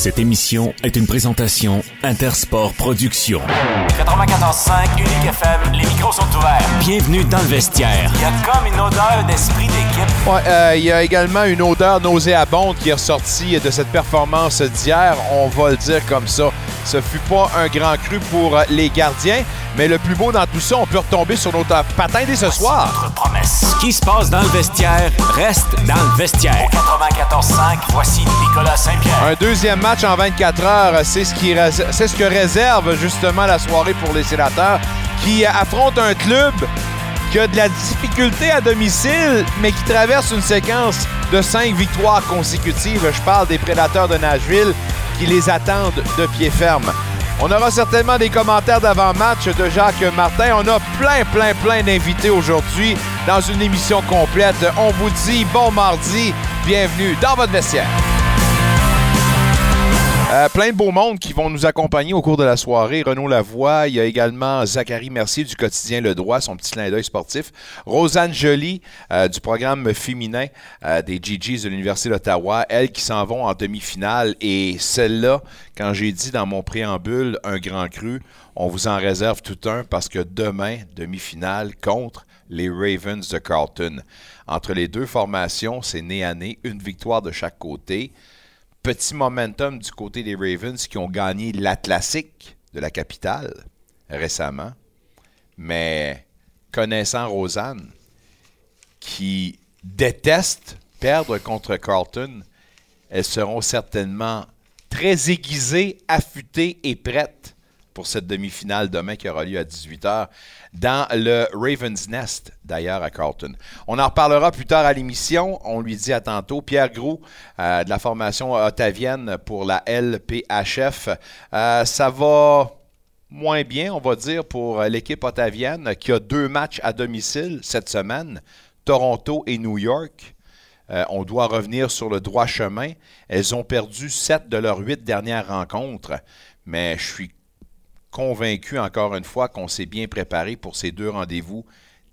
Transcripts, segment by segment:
Cette émission est une présentation Intersport Productions. 94.5 Unique FM, les micros sont ouverts. Bienvenue dans le vestiaire. Il y a comme une odeur d'esprit d'équipe. Ouais, euh, il y a également une odeur nauséabonde qui est ressortie de cette performance d'hier. On va le dire comme ça. Ce fut pas un grand cru pour les gardiens, mais le plus beau dans tout ça, on peut retomber sur notre patin dès ce soir. Notre promesse. Ce qui se passe dans le vestiaire reste dans le vestiaire. 94.5, voici Nicolas Saint-Pierre. Un deuxième match en 24 heures, c'est ce, qui, c'est ce que réserve justement la soirée pour les sénateurs qui affrontent un club qui a de la difficulté à domicile, mais qui traverse une séquence de cinq victoires consécutives. Je parle des prédateurs de Nashville qui les attendent de pied ferme. On aura certainement des commentaires d'avant-match de Jacques Martin. On a plein, plein, plein d'invités aujourd'hui dans une émission complète. On vous dit bon mardi, bienvenue dans votre vestiaire. Euh, plein de beaux mondes qui vont nous accompagner au cours de la soirée. Renaud Lavoie, il y a également Zachary Mercier du quotidien Le Droit, son petit clin d'œil sportif. Rosanne Joly euh, du programme féminin euh, des GGs de l'Université d'Ottawa, elles qui s'en vont en demi-finale. Et celle-là, quand j'ai dit dans mon préambule un grand cru, on vous en réserve tout un parce que demain, demi-finale contre les Ravens de Carlton. Entre les deux formations, c'est nez à nez, une victoire de chaque côté petit momentum du côté des Ravens qui ont gagné l'Atlantique de la capitale récemment. Mais connaissant Rosanne, qui déteste perdre contre Carlton, elles seront certainement très aiguisées, affûtées et prêtes pour cette demi-finale demain qui aura lieu à 18h dans le Ravens Nest, d'ailleurs, à Carlton. On en reparlera plus tard à l'émission. On lui dit à tantôt. Pierre Gros, euh, de la formation ottavienne pour la LPHF. Euh, ça va moins bien, on va dire, pour l'équipe ottavienne qui a deux matchs à domicile cette semaine, Toronto et New York. Euh, on doit revenir sur le droit chemin. Elles ont perdu sept de leurs huit dernières rencontres, mais je suis convaincu encore une fois qu'on s'est bien préparé pour ces deux rendez-vous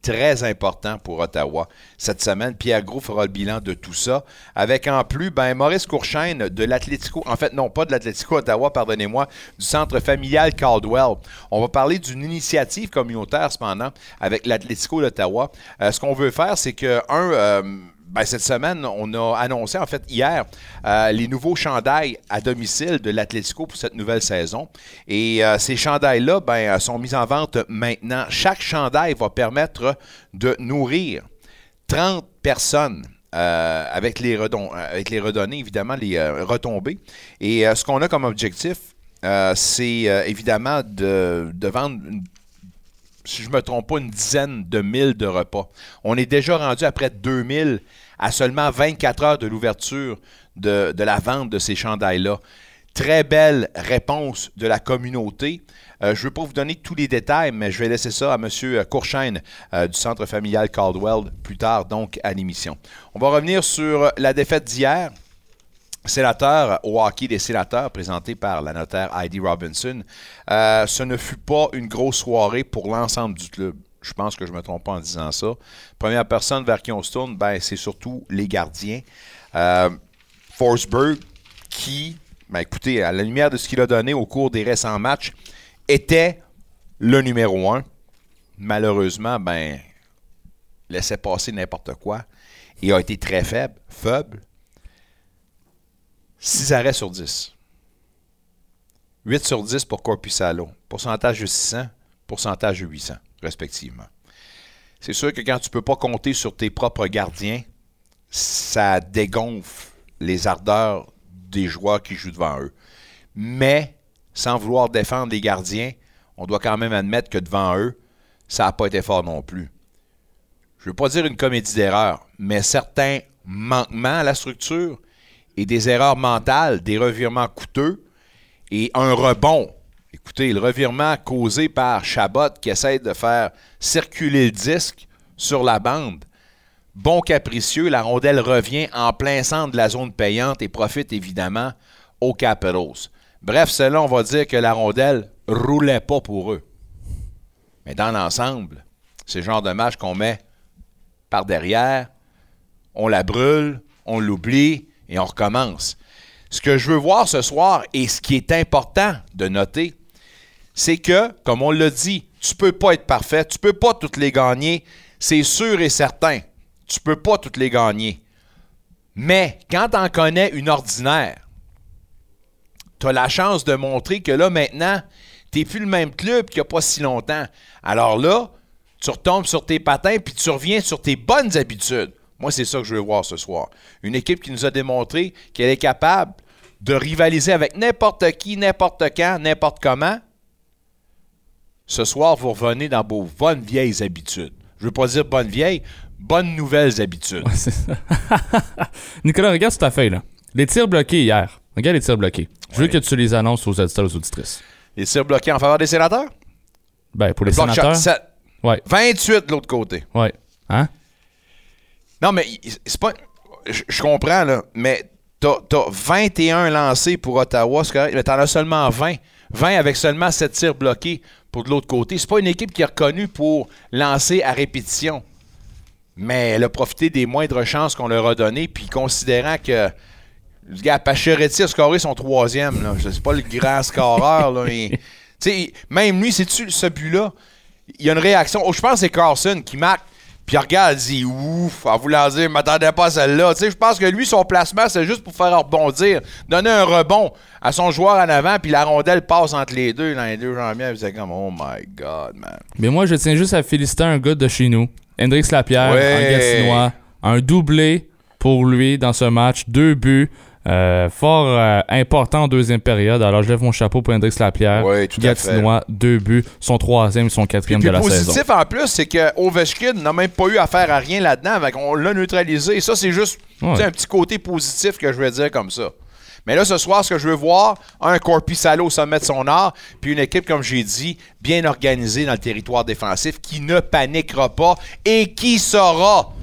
très importants pour Ottawa. Cette semaine, Pierre Gros fera le bilan de tout ça, avec en plus ben, Maurice Courchaine de l'Atlético, en fait non pas de l'Atlético Ottawa, pardonnez-moi, du centre familial Caldwell. On va parler d'une initiative communautaire cependant avec l'Atlético d'Ottawa. Euh, ce qu'on veut faire, c'est que, un, euh, ben, cette semaine, on a annoncé, en fait, hier, euh, les nouveaux chandails à domicile de l'Atlético pour cette nouvelle saison. Et euh, ces chandails-là ben, euh, sont mis en vente maintenant. Chaque chandail va permettre de nourrir 30 personnes. avec, les redon- avec les redonnées, évidemment, les retombées. Et ce qu'on a comme objectif, c'est évidemment de, vendre si je ne me trompe pas, une dizaine de mille de repas. On est déjà rendu à près de 2000 à seulement 24 heures de l'ouverture de, la vente de ces chandails-là. Très belle réponse de la communauté. Euh, je ne veux pas vous donner tous les détails, mais je vais laisser ça à M. Courchaine euh, du Centre familial Caldwell plus tard, donc, à l'émission. On va revenir sur la défaite d'hier sénateur au hockey des sénateurs, présenté par la notaire Heidi Robinson. Euh, ce ne fut pas une grosse soirée pour l'ensemble du club. Je pense que je ne me trompe pas en disant ça. Première personne vers qui on se tourne, ben, c'est surtout les gardiens. Euh, Forsberg, qui, ben, écoutez, à la lumière de ce qu'il a donné au cours des récents matchs, était le numéro un. Malheureusement, ben, laissait passer n'importe quoi et a été très faible, faible. 6 arrêts sur 10. 8 sur 10 pour Corpusalo. Pourcentage de 600, pourcentage de 800, respectivement. C'est sûr que quand tu ne peux pas compter sur tes propres gardiens, ça dégonfle les ardeurs des joueurs qui jouent devant eux. Mais, sans vouloir défendre les gardiens, on doit quand même admettre que devant eux, ça n'a pas été fort non plus. Je ne veux pas dire une comédie d'erreurs, mais certains manquements à la structure et des erreurs mentales, des revirements coûteux et un rebond. Écoutez, le revirement causé par Chabot qui essaie de faire circuler le disque sur la bande. Bon capricieux, la rondelle revient en plein centre de la zone payante et profite évidemment aux Capitals. Bref, cela, on va dire que la rondelle roulait pas pour eux. Mais dans l'ensemble, c'est le genre de match qu'on met par derrière, on la brûle, on l'oublie et on recommence. Ce que je veux voir ce soir et ce qui est important de noter, c'est que, comme on l'a dit, tu peux pas être parfait, tu peux pas toutes les gagner, c'est sûr et certain. Tu peux pas toutes les gagner. Mais quand tu en connais une ordinaire, tu as la chance de montrer que là, maintenant, tu n'es plus le même club qu'il n'y a pas si longtemps. Alors là, tu retombes sur tes patins puis tu reviens sur tes bonnes habitudes. Moi, c'est ça que je veux voir ce soir. Une équipe qui nous a démontré qu'elle est capable de rivaliser avec n'importe qui, n'importe quand, n'importe comment. Ce soir, vous revenez dans vos bonnes vieilles habitudes. Je ne veux pas dire bonnes vieilles, bonnes nouvelles habitudes. Ouais, c'est ça. Nicolas, regarde sur ta feuille, là. Les tirs bloqués hier. Regarde les tirs bloqués. Je veux que tu les annonces aux auditeurs et aux auditrices. Les tirs bloqués en faveur des sénateurs? Ben, pour les shot, sénateurs. sept. Ouais, 28 de l'autre côté. ouais. Hein? Non, mais c'est pas. Je, je comprends, là, mais t'as as 21 lancés pour Ottawa, c'est correct, mais t'en as seulement 20. 20 avec seulement 7 tirs bloqués pour de l'autre côté. C'est pas une équipe qui est reconnue pour lancer à répétition. Mais elle a profité des moindres chances qu'on leur a données, puis considérant que. Le gars, Pacioretty a scoré son troisième. Là. Sais pas le grand scoreur. Là, même lui, c'est-tu ce but-là? Il y a une réaction. Oh, je pense que c'est Carlson qui marque. Puis il regarde, il dit ouf, en voulant dire, je m'attendais pas à celle-là. Tu sais, je pense que lui, son placement, c'est juste pour faire rebondir, donner un rebond à son joueur en avant, puis la rondelle passe entre les deux, dans les deux jambiers. Puis c'est comme, oh my God, man. Mais moi, je tiens juste à féliciter un gars de chez nous, Hendrix Lapierre, Ouais. un Gatinois. Un doublé pour lui dans ce match. Deux buts. Euh, fort euh, important en deuxième période. Alors, je lève mon chapeau pour Hendrix Lapierre. Ouais, tout à fait. Deux buts. Son troisième son quatrième Puis de la positif saison. en plus, c'est que Ovechkin n'a même pas eu affaire à rien là-dedans. On l'a neutralisé. Et ça, c'est juste Ouais. un petit côté positif que je veux dire comme ça. Mais là, ce soir, ce que je veux voir, un Corpi Salo au sommet de son art, puis une équipe, comme j'ai dit, bien organisée dans le territoire défensif, qui ne paniquera pas et qui saura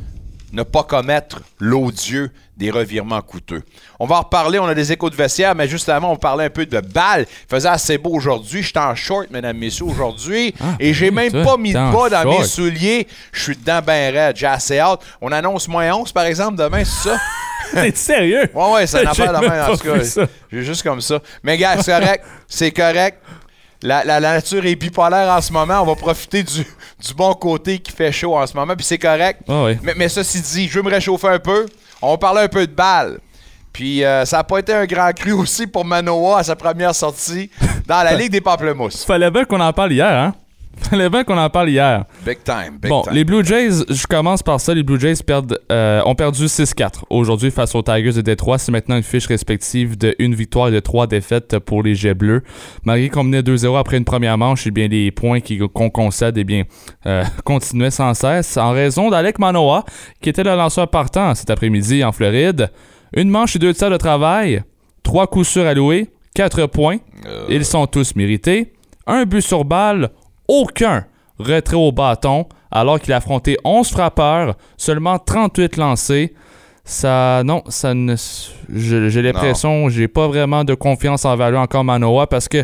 ne pas commettre l'odieux des revirements coûteux. On va en reparler, on a des échos de vestiaire, mais juste avant, on parler un peu de balles. Il faisait assez beau aujourd'hui. Je suis en short, mesdames, messieurs, aujourd'hui. Ah, et j'ai même pas mis de bas dans mes souliers. Je suis dedans ben raide. J'ai assez hâte. On annonce moins 11, par exemple, demain, c'est ça? T'es sérieux? Ouais, ouais, c'est une J'ai affaire de même même, en pas tout cas. ça. J'ai juste comme ça. Mais gars, c'est correct. C'est correct. La, la- la nature est bipolaire en ce moment. On va profiter du, du bon côté qui fait chaud en ce moment. Puis c'est correct. Ah oui. Mais, mais ceci dit, je veux me réchauffer un peu. On parler un peu de balles. Puis euh, ça n'a pas été un grand cru aussi pour Manoa à sa première sortie dans la Ligue des Pamplemousses. Fallait bien qu'on en parle hier, hein? Fallait bien qu'on en parle hier. Big time, big Bon, time. les Blue Jays, je commence par ça. Les Blue Jays perdent, euh, ont perdu 6-4 aujourd'hui face aux Tigers de Détroit. C'est maintenant une fiche respective de une victoire et de trois défaites pour les Jets bleus. Malgré qu'on menait 2-0 après une première manche, eh bien, les points qu'on concède eh bien, euh, continuaient sans cesse en raison d'Alec Manoa, qui était le lanceur partant cet après-midi en Floride. Une manche et deux tiers de travail, trois coups sûrs alloués, quatre points. Euh, Ils sont tous mérités. Un but sur balle, aucun retrait au bâton, alors qu'il a affronté 11 frappeurs, seulement 38 lancés. Ça, non, ça ne. J'ai l'impression, j'ai pas vraiment de confiance envers lui encore Manoa parce que,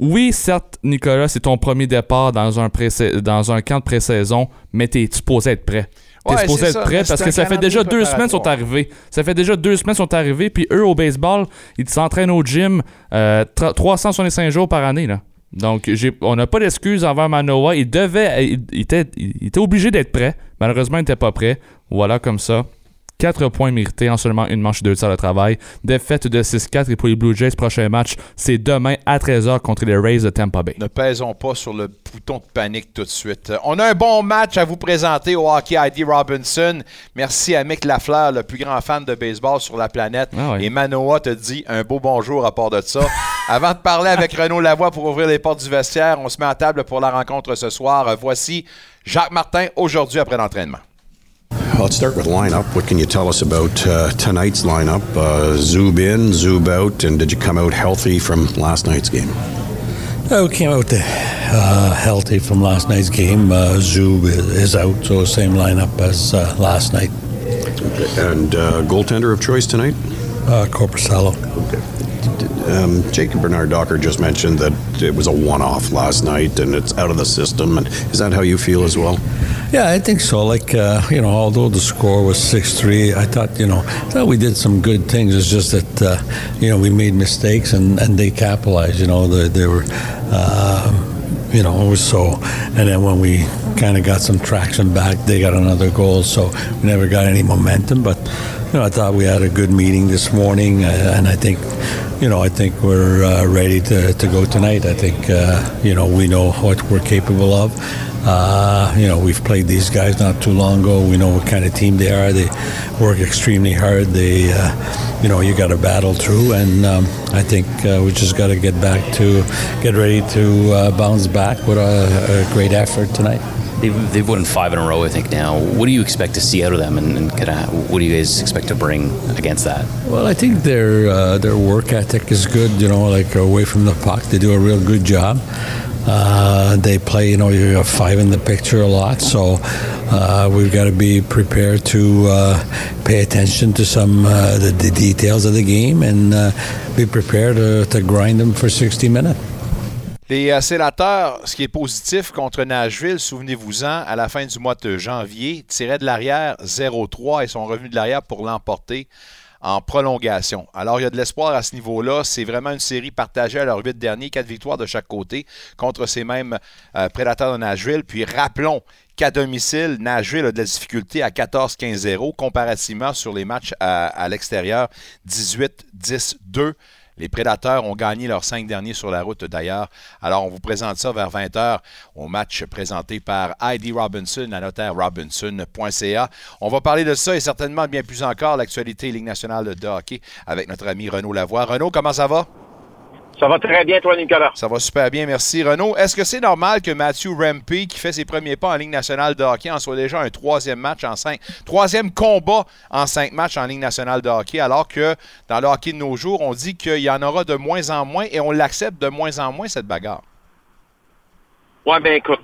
oui, certes, Nicolas, c'est ton premier départ dans un, pré- dans un camp de pré-saison, mais t'es supposé être prêt. T'es Ouais, supposé être ça, prêt parce que ça fait déjà deux semaines sont arrivés. Ça fait déjà deux semaines sont arrivés, puis eux au baseball, ils s'entraînent au gym euh, tra- 365 jours par année. Là. Donc, on n'a pas d'excuses envers Manoa. Il devait, il, il était, il était obligé d'être prêt. Malheureusement, il n'était pas prêt. Voilà comme ça. 4 points mérités en seulement une manche et deux tiers de travail. Défaite de 6-4 et pour les Blue Jays, prochain match, c'est demain à 13h contre les Rays de Tampa Bay. Ne pèsons pas sur le bouton de panique tout de suite. On a un bon match à vous présenter au Hockey ID Robinson. Merci à Mick Lafleur, le plus grand fan de baseball sur la planète. Ah ouais. Et Manoa te dit un beau bonjour à part de ça. Avant de parler avec Renaud Lavoie pour ouvrir les portes du vestiaire, on se met à table pour la rencontre ce soir. Voici Jacques Martin aujourd'hui après l'entraînement. Let's start with lineup. What can you tell us about uh, tonight's lineup? Uh, zoob in, zoob out, and did you come out healthy from last night's game? Uh, we came out uh, healthy from last night's game. Uh, Zub is out, so same lineup as uh, last night. And uh, goaltender of choice tonight? Uh, Corpusalo. Um, Jacob Bernard Docker just mentioned that it was a one-off last night and it's out of the system. And is that how you feel as well? Yeah, I think so. Like uh, you know, although the score was six three, I thought you know, I thought we did some good things. It's just that uh, you know we made mistakes and, and they capitalized. You know, they, they were. Uh, you know, it was so. And then when we kind of got some traction back, they got another goal. So we never got any momentum. But you know, I thought we had a good meeting this morning, uh, and I think, you know, I think we're uh, ready to, to go tonight. I think, uh, you know, we know what we're capable of. Uh, you know, we've played these guys not too long ago. We know what kind of team they are. They work extremely hard. They, uh, you know, you got to battle through, and um, I think uh, we just got to get back to, get ready to uh, bounce back with a, a great effort tonight. They've, they've won five in a row, I think, now. What do you expect to see out of them, and, and of what do you guys expect to bring against that? Well, I think their uh, their work ethic is good. You know, like away from the puck, they do a real good job. Uh, they play, you know, you have five in the picture a lot, so uh, we've got to be prepared to uh, pay attention to some uh, the, the, details of the game and uh, be prepared to, to grind them for 60 minutes. Les euh, sénateurs, ce qui est positif contre Nashville, souvenez-vous-en, à la fin du mois de janvier, tiraient de l'arrière 0-3 et sont revenus de l'arrière pour l'emporter en prolongation. Alors, il y a de l'espoir à ce niveau-là. C'est vraiment une série partagée à leurs huit derniers, quatre victoires de chaque côté contre ces mêmes euh, prédateurs de Nashville. Puis rappelons qu'à domicile, Nashville a de la difficulté à 14-15-0, comparativement sur les matchs à, à l'extérieur, 18-10-2. Les Prédateurs ont gagné leurs cinq derniers sur la route d'ailleurs. Alors, on vous présente ça vers 20h au match présenté par Heidi Robinson à notaire-robinson.ca. On va parler de ça et certainement bien plus encore l'actualité Ligue nationale de hockey avec notre ami Renaud Lavoie. Renaud, comment ça va? Ça va très bien, toi, Nicolas. Ça va super bien, merci. Renaud, est-ce que c'est normal que Matthew Rempe, qui fait ses premiers pas en Ligue nationale de hockey, en soit déjà un troisième match en cinq, troisième combat en cinq matchs en Ligue nationale de hockey, alors que dans le hockey de nos jours, on dit qu'il y en aura de moins en moins et on l'accepte de moins en moins, cette bagarre? Oui, bien écoute,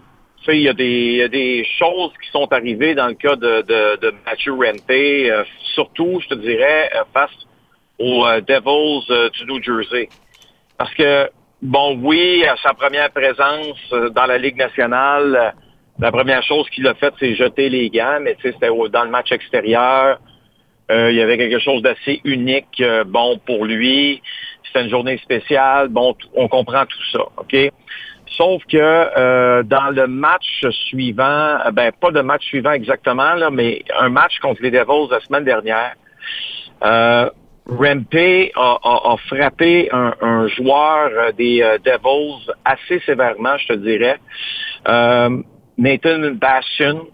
il y, a des choses qui sont arrivées dans le cas de, Matthew Rempe, euh, surtout, je te dirais, euh, face aux euh, Devils du New Jersey. Parce que, bon, oui, à sa première présence euh, dans la Ligue nationale, euh, la première chose qu'il a faite, c'est jeter les gants, mais c'était dans le match extérieur. Euh, il y avait quelque chose d'assez unique, bon, pour lui. C'était une journée spéciale. Bon, on comprend tout ça, OK? Sauf que dans le match suivant, ben pas de match suivant exactement, là, mais un match contre les Devils la semaine dernière, Rempe a, frappé un, joueur euh, des euh, Devils assez sévèrement, je te dirais. Euh, Nathan Bastion.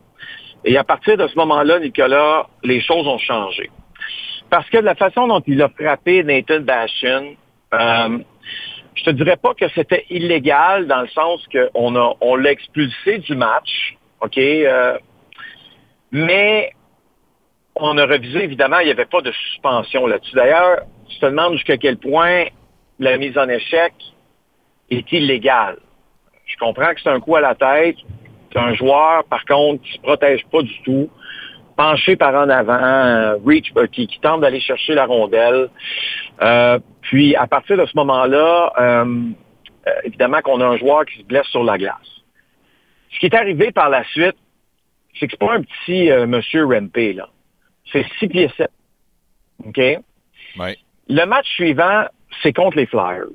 Et à partir de ce moment-là, Nicolas, les choses ont changé. Parce que de la façon dont il a frappé Nathan Bastion, euh, je te dirais pas que c'était illégal dans le sens qu'on a on l'a expulsé du match, OK? mais on a revisé, évidemment, il n'y avait pas de suspension là-dessus. D'ailleurs, tu te demandes jusqu'à quel point la mise en échec est illégale. Je comprends que c'est un coup à la tête. C'est un joueur, par contre, qui ne se protège pas du tout, penché par en avant, euh, reach, euh, qui, tente d'aller chercher la rondelle. Euh, puis, à partir de ce moment-là, évidemment qu'on a un joueur qui se blesse sur la glace. Ce qui est arrivé par la suite, c'est que c'est pas un petit monsieur Rempe, là c'est 6 pieds 7. OK? Le match suivant, c'est contre les Flyers.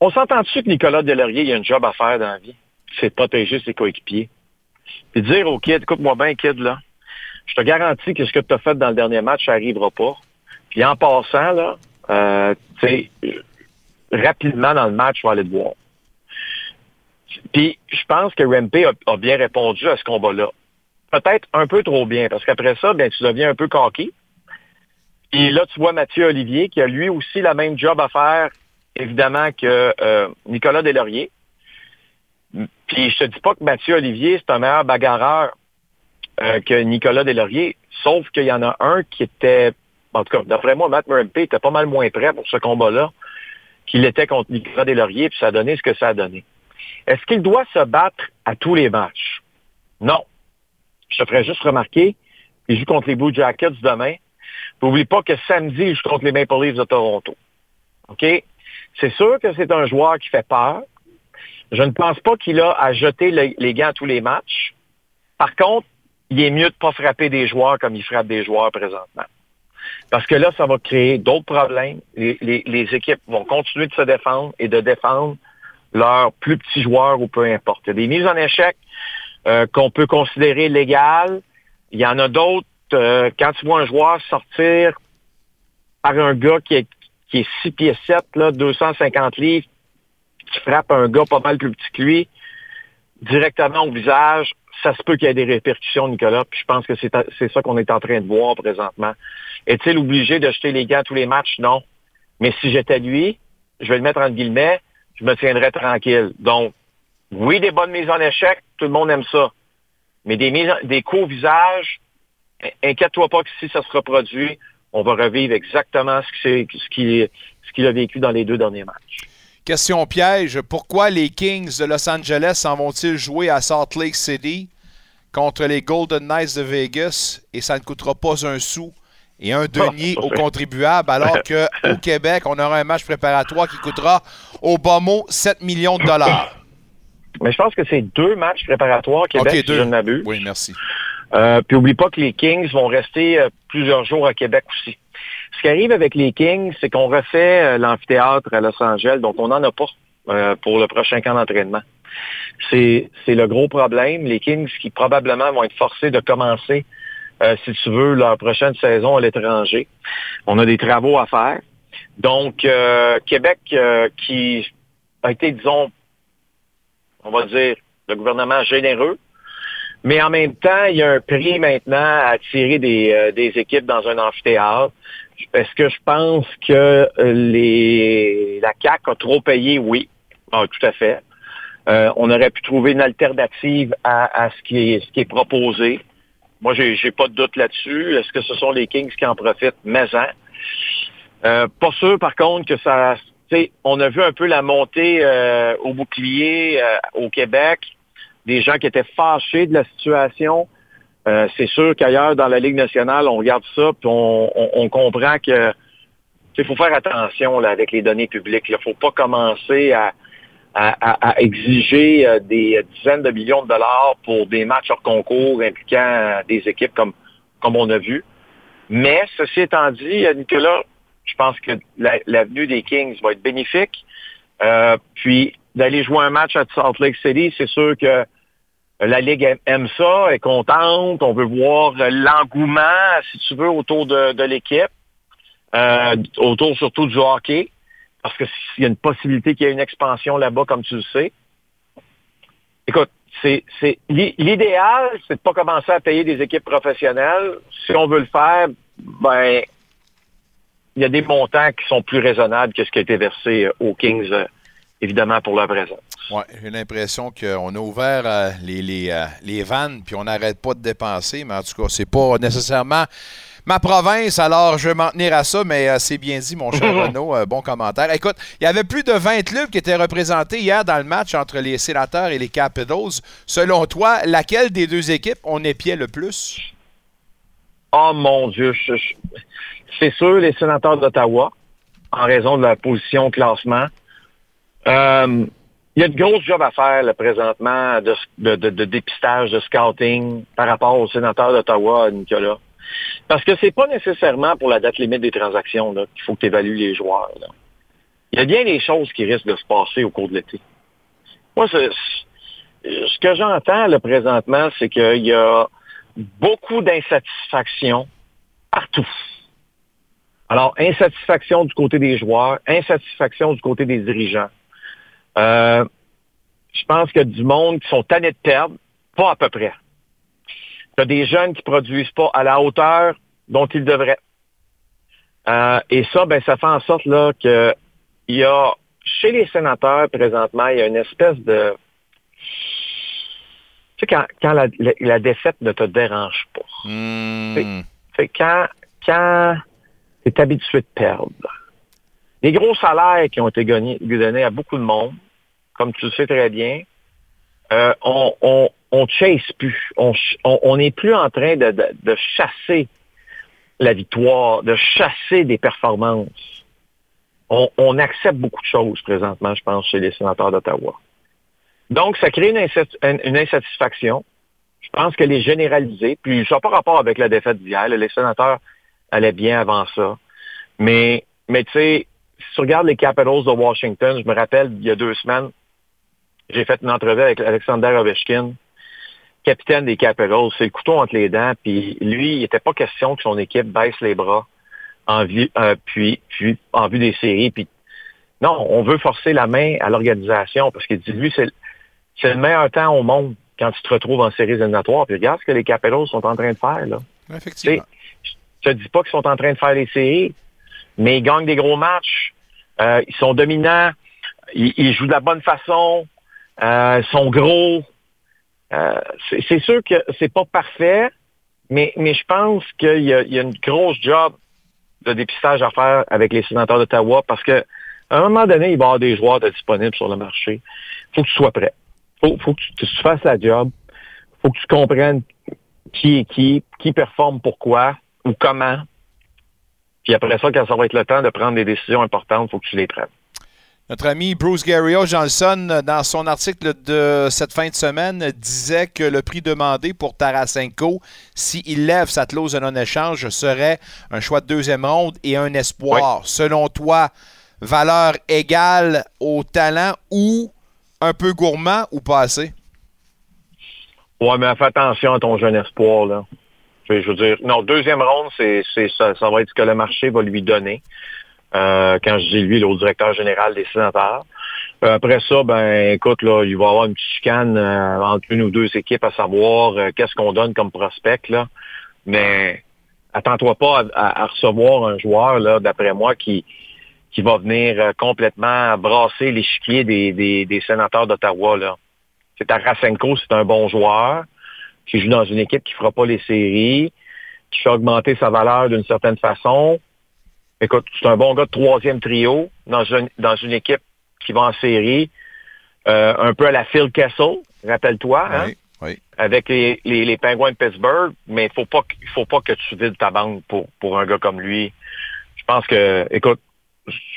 On s'entend dessus que Nicolas Delaurier, il a un job à faire dans la vie? C'est de protéger ses coéquipiers. Puis dire au kid, écoute-moi bien, kid, là, je te garantis que ce que tu as fait dans le dernier match, ça n'arrivera pas. Puis en passant, là, euh, tu sais, rapidement dans le match, je vais aller te voir. Puis je pense que Rempe a bien répondu à ce combat-là peut-être un peu trop bien, parce qu'après ça, ben, tu deviens un peu coquille. Et là, tu vois Mathieu Olivier, qui a lui aussi la même job à faire, évidemment, que euh, Nicolas Deslauriers. Puis je te dis pas que Mathieu Olivier, c'est un meilleur bagarreur euh, que Nicolas Deslauriers, sauf qu'il y en a un qui était, en tout cas, d'après moi, Matt Murphy était pas mal moins prêt pour ce combat-là qu'il était contre Nicolas Deslauriers, puis ça a donné ce que ça a donné. Est-ce qu'il doit se battre à tous les matchs? Non. Je te ferais juste remarquer, il joue contre les Blue Jackets demain. N'oublie pas que samedi, il joue contre les Maple Leafs de Toronto. OK? C'est sûr que c'est un joueur qui fait peur. Je ne pense pas qu'il a à jeter les, gants à tous les matchs. Par contre, il est mieux de ne pas frapper des joueurs comme il frappe des joueurs présentement. Parce que là, ça va créer d'autres problèmes. Les, les, équipes vont continuer de se défendre et de défendre leurs plus petits joueurs ou peu importe. Il y a des mises en échec euh, qu'on peut considérer légales. Il y en a d'autres, euh, quand tu vois un joueur sortir par un gars qui est, qui est 6 pieds 7, là, 250 livres, qui frappe un gars pas mal plus petit que lui, directement au visage, ça se peut qu'il y ait des répercussions, Nicolas, puis je pense que c'est ça qu'on est en train de voir présentement. Est-il obligé de jeter les gants tous les matchs? Non. Mais si j'étais lui, je vais le mettre en guillemets, je me tiendrais tranquille. Donc, oui, des bonnes mises en échec, tout le monde aime ça. Mais des, mises, des coups au visage, inquiète-toi pas que si ça se reproduit, on va revivre exactement ce qu'il ce a vécu dans les deux derniers matchs. Question piège, pourquoi les Kings de Los Angeles s'en vont-ils jouer à Salt Lake City contre les Golden Knights de Vegas et ça ne coûtera pas un sou et un denier aux contribuables, alors qu'au Québec, on aura un match préparatoire qui coûtera au bas mot 7 millions de dollars? Mais je pense que c'est deux matchs préparatoires Québec, si je ne Oui, merci. Euh, puis oublie pas que les Kings vont rester euh, plusieurs jours à Québec aussi. Ce qui arrive avec les Kings, c'est qu'on refait euh, l'amphithéâtre à Los Angeles, donc on n'en a pas euh, pour le prochain camp d'entraînement. C'est le gros problème. Les Kings qui probablement vont être forcés de commencer, si tu veux, leur prochaine saison à l'étranger. On a des travaux à faire. Donc, Québec qui a été, disons, on va dire, le gouvernement généreux, mais en même temps, il y a un prix maintenant à attirer des, euh, équipes dans un amphithéâtre. Est-ce que je pense que euh, la CAC a trop payé? Oui, ah, tout à fait. Euh, on aurait pu trouver une alternative à, ce, qui est, proposé. Moi, j'ai, j'ai pas de doute là-dessus. Est-ce que ce sont les Kings qui en profitent? Mais hein. Euh, pas sûr, par contre, que ça... On a vu un peu la montée au bouclier au Québec des gens qui étaient fâchés de la situation. Euh, c'est sûr qu'ailleurs dans la Ligue nationale, on regarde ça, puis on, comprend que il faut faire attention avec les données publiques. Il ne faut pas commencer à, exiger euh, des dizaines de millions de dollars pour des matchs hors concours impliquant des équipes comme, comme on a vu. Mais ceci étant dit, Nicolas, je pense que l'avenue des Kings va être bénéfique. Euh, puis d'aller jouer un match à Salt Lake City, c'est sûr que la Ligue aime ça, est contente. On veut voir l'engouement, si tu veux, autour de, l'équipe, euh, autour surtout du hockey, parce qu'il y a une possibilité qu'il y ait une expansion là-bas, comme tu le sais. Écoute, l'idéal, c'est de pas commencer à payer des équipes professionnelles. Si on veut le faire, ben, il y a des montants qui sont plus raisonnables que ce qui a été versé aux Kings, euh, évidemment, pour leur présence. Oui, j'ai l'impression qu'on a ouvert euh, les, les, euh, les, vannes, puis on n'arrête pas de dépenser, mais en tout cas, c'est pas nécessairement ma province, alors je vais m'en tenir à ça, mais euh, c'est bien dit, mon cher Renaud, bon commentaire. Écoute, il y avait plus de 20 clubs qui étaient représentés hier dans le match entre les Sénateurs et les Capitals. Selon toi, laquelle des deux équipes on épiait le plus? Oh mon Dieu, c'est sûr les Sénateurs d'Ottawa, en raison de la position classement. Euh, il y a de grosses jobs à faire là, présentement de, dépistage, de scouting par rapport au sénateur d'Ottawa, Nicolas. Parce que c'est pas nécessairement pour la date limite des transactions qu'il faut que tu évalues les joueurs. Il y a bien des choses qui risquent de se passer au cours de l'été. Moi, ce que j'entends là, présentement, c'est qu'il y a beaucoup d'insatisfaction partout. Alors, insatisfaction du côté des joueurs, insatisfaction du côté des dirigeants. Euh, je pense qu'il y a du monde qui sont tannés de perdre, pas à peu près. Il y a des jeunes qui produisent pas à la hauteur dont ils devraient. Euh, et ça, ben, ça fait en sorte là que il y a chez les sénateurs présentement, il y a une espèce de tu sais, quand, quand la, défaite ne te dérange pas. Hmm. C'est quand, quand tu es habitué de perdre. Les gros salaires qui ont été donnés à beaucoup de monde, comme tu le sais très bien, euh, on, on, on chase plus. On n'est plus en train de, de, chasser la victoire, de chasser des performances. On, on, accepte beaucoup de choses présentement, je pense, chez les sénateurs d'Ottawa. Donc, ça crée une, une, insatisfaction. Je pense qu'elle est généralisée. Puis ça n'a pas rapport avec la défaite d'hier. Les sénateurs allaient bien avant ça. Mais, mais tu sais, si tu regardes les Capitals de Washington, je me rappelle, il y a deux semaines, j'ai fait une entrevue avec Alexander Ovechkin, capitaine des Capitals. C'est le couteau entre les dents. Puis lui, il n'était pas question que son équipe baisse les bras en vue, euh, puis, puis en vue des séries. Puis non, on veut forcer la main à l'organisation parce qu'il dit, lui, c'est le meilleur temps au monde quand tu te retrouves en séries éliminatoires. Puis regarde ce que les Capitals sont en train de faire. Là. Effectivement. Je te dis pas qu'ils sont en train de faire les séries, mais ils gagnent des gros matchs. Euh, ils sont dominants. Ils, jouent de la bonne façon. Euh, ils sont gros. Euh, c'est sûr que c'est pas parfait, mais, mais je pense qu'il y, a une grosse job de dépistage à faire avec les sénateurs d'Ottawa parce que à un moment donné, il va y avoir des joueurs disponibles sur le marché. Faut que tu sois prêt. Il faut, que tu, fasses la job. Faut que tu comprennes qui est qui, qui performe pourquoi ou comment. Puis après ça, quand ça va être le temps de prendre des décisions importantes, il faut que tu les prennes. Notre ami Bruce Garrio Johnson, dans son article de cette fin de semaine, disait que le prix demandé pour Tarasenko, s'il lève sa clause de non-échange, serait un choix de deuxième ronde et un espoir. Selon toi, valeur égale au talent ou un peu gourmand ou pas assez? Ouais, mais fais attention à ton jeune espoir, là. Je veux dire, non, deuxième ronde, c'est, ça, ça va être ce que le marché va lui donner. Euh, quand je dis lui, le directeur général des sénateurs. Euh, après ça, ben écoute, là, il va y avoir une petite chicane euh, entre une ou deux équipes à savoir qu'est-ce qu'on donne comme prospect, là. Mais attends-toi pas à, recevoir un joueur, là, d'après moi, qui, qui va venir euh, complètement brasser l'échiquier des, des, des sénateurs d'Ottawa. Là. C'est Tarasenko, c'est un bon joueur qui joue dans une équipe qui ne fera pas les séries, qui fait augmenter sa valeur d'une certaine façon. Écoute, c'est un bon gars de troisième trio dans une, dans une équipe qui va en série, euh, un peu à la Phil Kessel, rappelle-toi, hein? oui, avec les, les, les Penguins de Pittsburgh, mais il faut pas faut pas que tu vides ta banque pour, pour un gars comme lui. Je pense que, écoute,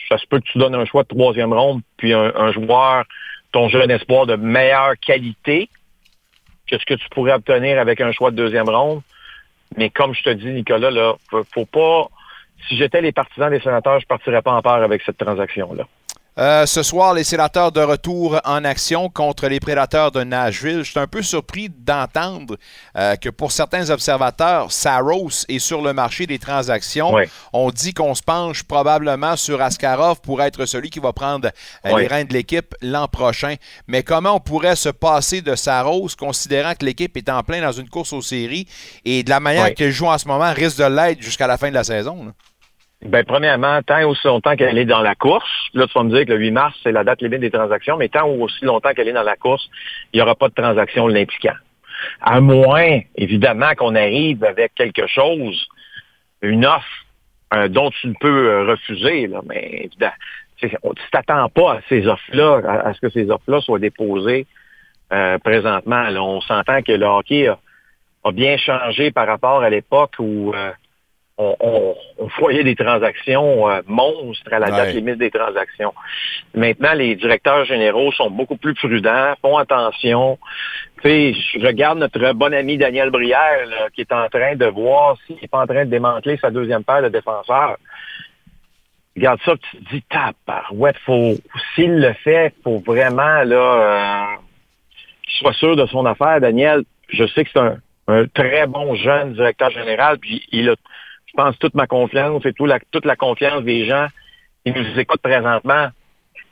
ça se peut que tu donnes un choix de troisième ronde, puis un, joueur, ton jeune espoir de meilleure qualité que ce que tu pourrais obtenir avec un choix de deuxième ronde. Mais comme je te dis, Nicolas, là, faut pas. Si j'étais les partisans des sénateurs, je partirais pas en peur avec cette transaction-là. Euh, ce soir, les sénateurs de retour en action contre les prédateurs de Nashville. Je suis un peu surpris d'entendre euh, que pour certains observateurs, Saros est sur le marché des transactions. On dit qu'on se penche probablement sur Askarov pour être celui qui va prendre euh, les reins de l'équipe l'an prochain. Mais comment on pourrait se passer de Saros, considérant que l'équipe est en plein dans une course aux séries et de la manière qu'elle joue en ce moment risque de l'être jusqu'à la fin de la saison? Ben, premièrement, tant aussi longtemps qu'elle est dans la course, là, tu vas me dire que le 8 mars, c'est la date limite des transactions, mais tant aussi longtemps qu'elle est dans la course, il n'y aura pas de transaction l'impliquant. À moins, évidemment, qu'on arrive avec quelque chose, une offre euh, dont tu ne peux euh, refuser, là, mais évidemment, tu t'attends pas à ces offres-là, à, ce que ces offres-là soient déposées euh, présentement. on s'entend que le hockey a, bien changé par rapport à l'époque où on, voyait des transactions euh, monstres à la date limite des transactions. Maintenant, les directeurs généraux sont beaucoup plus prudents, font attention. Tu sais, je regarde notre bon ami Daniel Brière qui est en train de voir s'il n'est pas en train de démanteler sa deuxième paire de défenseurs. Regarde ça, tu te dis, ouais, faut, s'il le fait, faut vraiment, là, euh, qu'il soit sûr de son affaire, Daniel. Je sais que c'est un, un très bon jeune directeur général, puis il a pense, toute ma confiance et toute la confiance des gens qui nous écoutent présentement.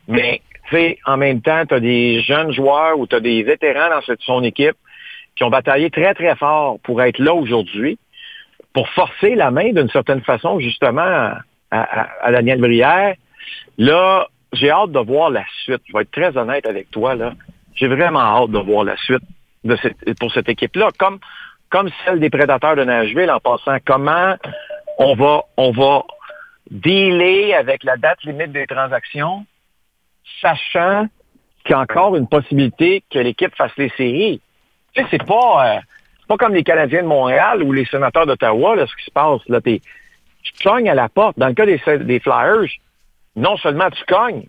Mais, tu en même temps, tu as des jeunes joueurs ou tu as des vétérans dans cette, son équipe qui ont bataillé très, très fort pour être là aujourd'hui, pour forcer la main d'une certaine façon, justement, à, Daniel Brière. Là, j'ai hâte de voir la suite. Je vais être très honnête avec toi, là. J'ai vraiment hâte de voir la suite de cette, pour cette équipe-là. Comme comme celle des prédateurs de Nashville en passant. Comment on va, on va dealer avec la date limite des transactions, sachant qu'il y a encore une possibilité que l'équipe fasse les séries. Tu sais, c'est pas, euh, pas comme les Canadiens de Montréal ou les sénateurs d'Ottawa, ce qui se passe. Là, tu cognes à la porte. Dans le cas des, des Flyers, non seulement tu cognes,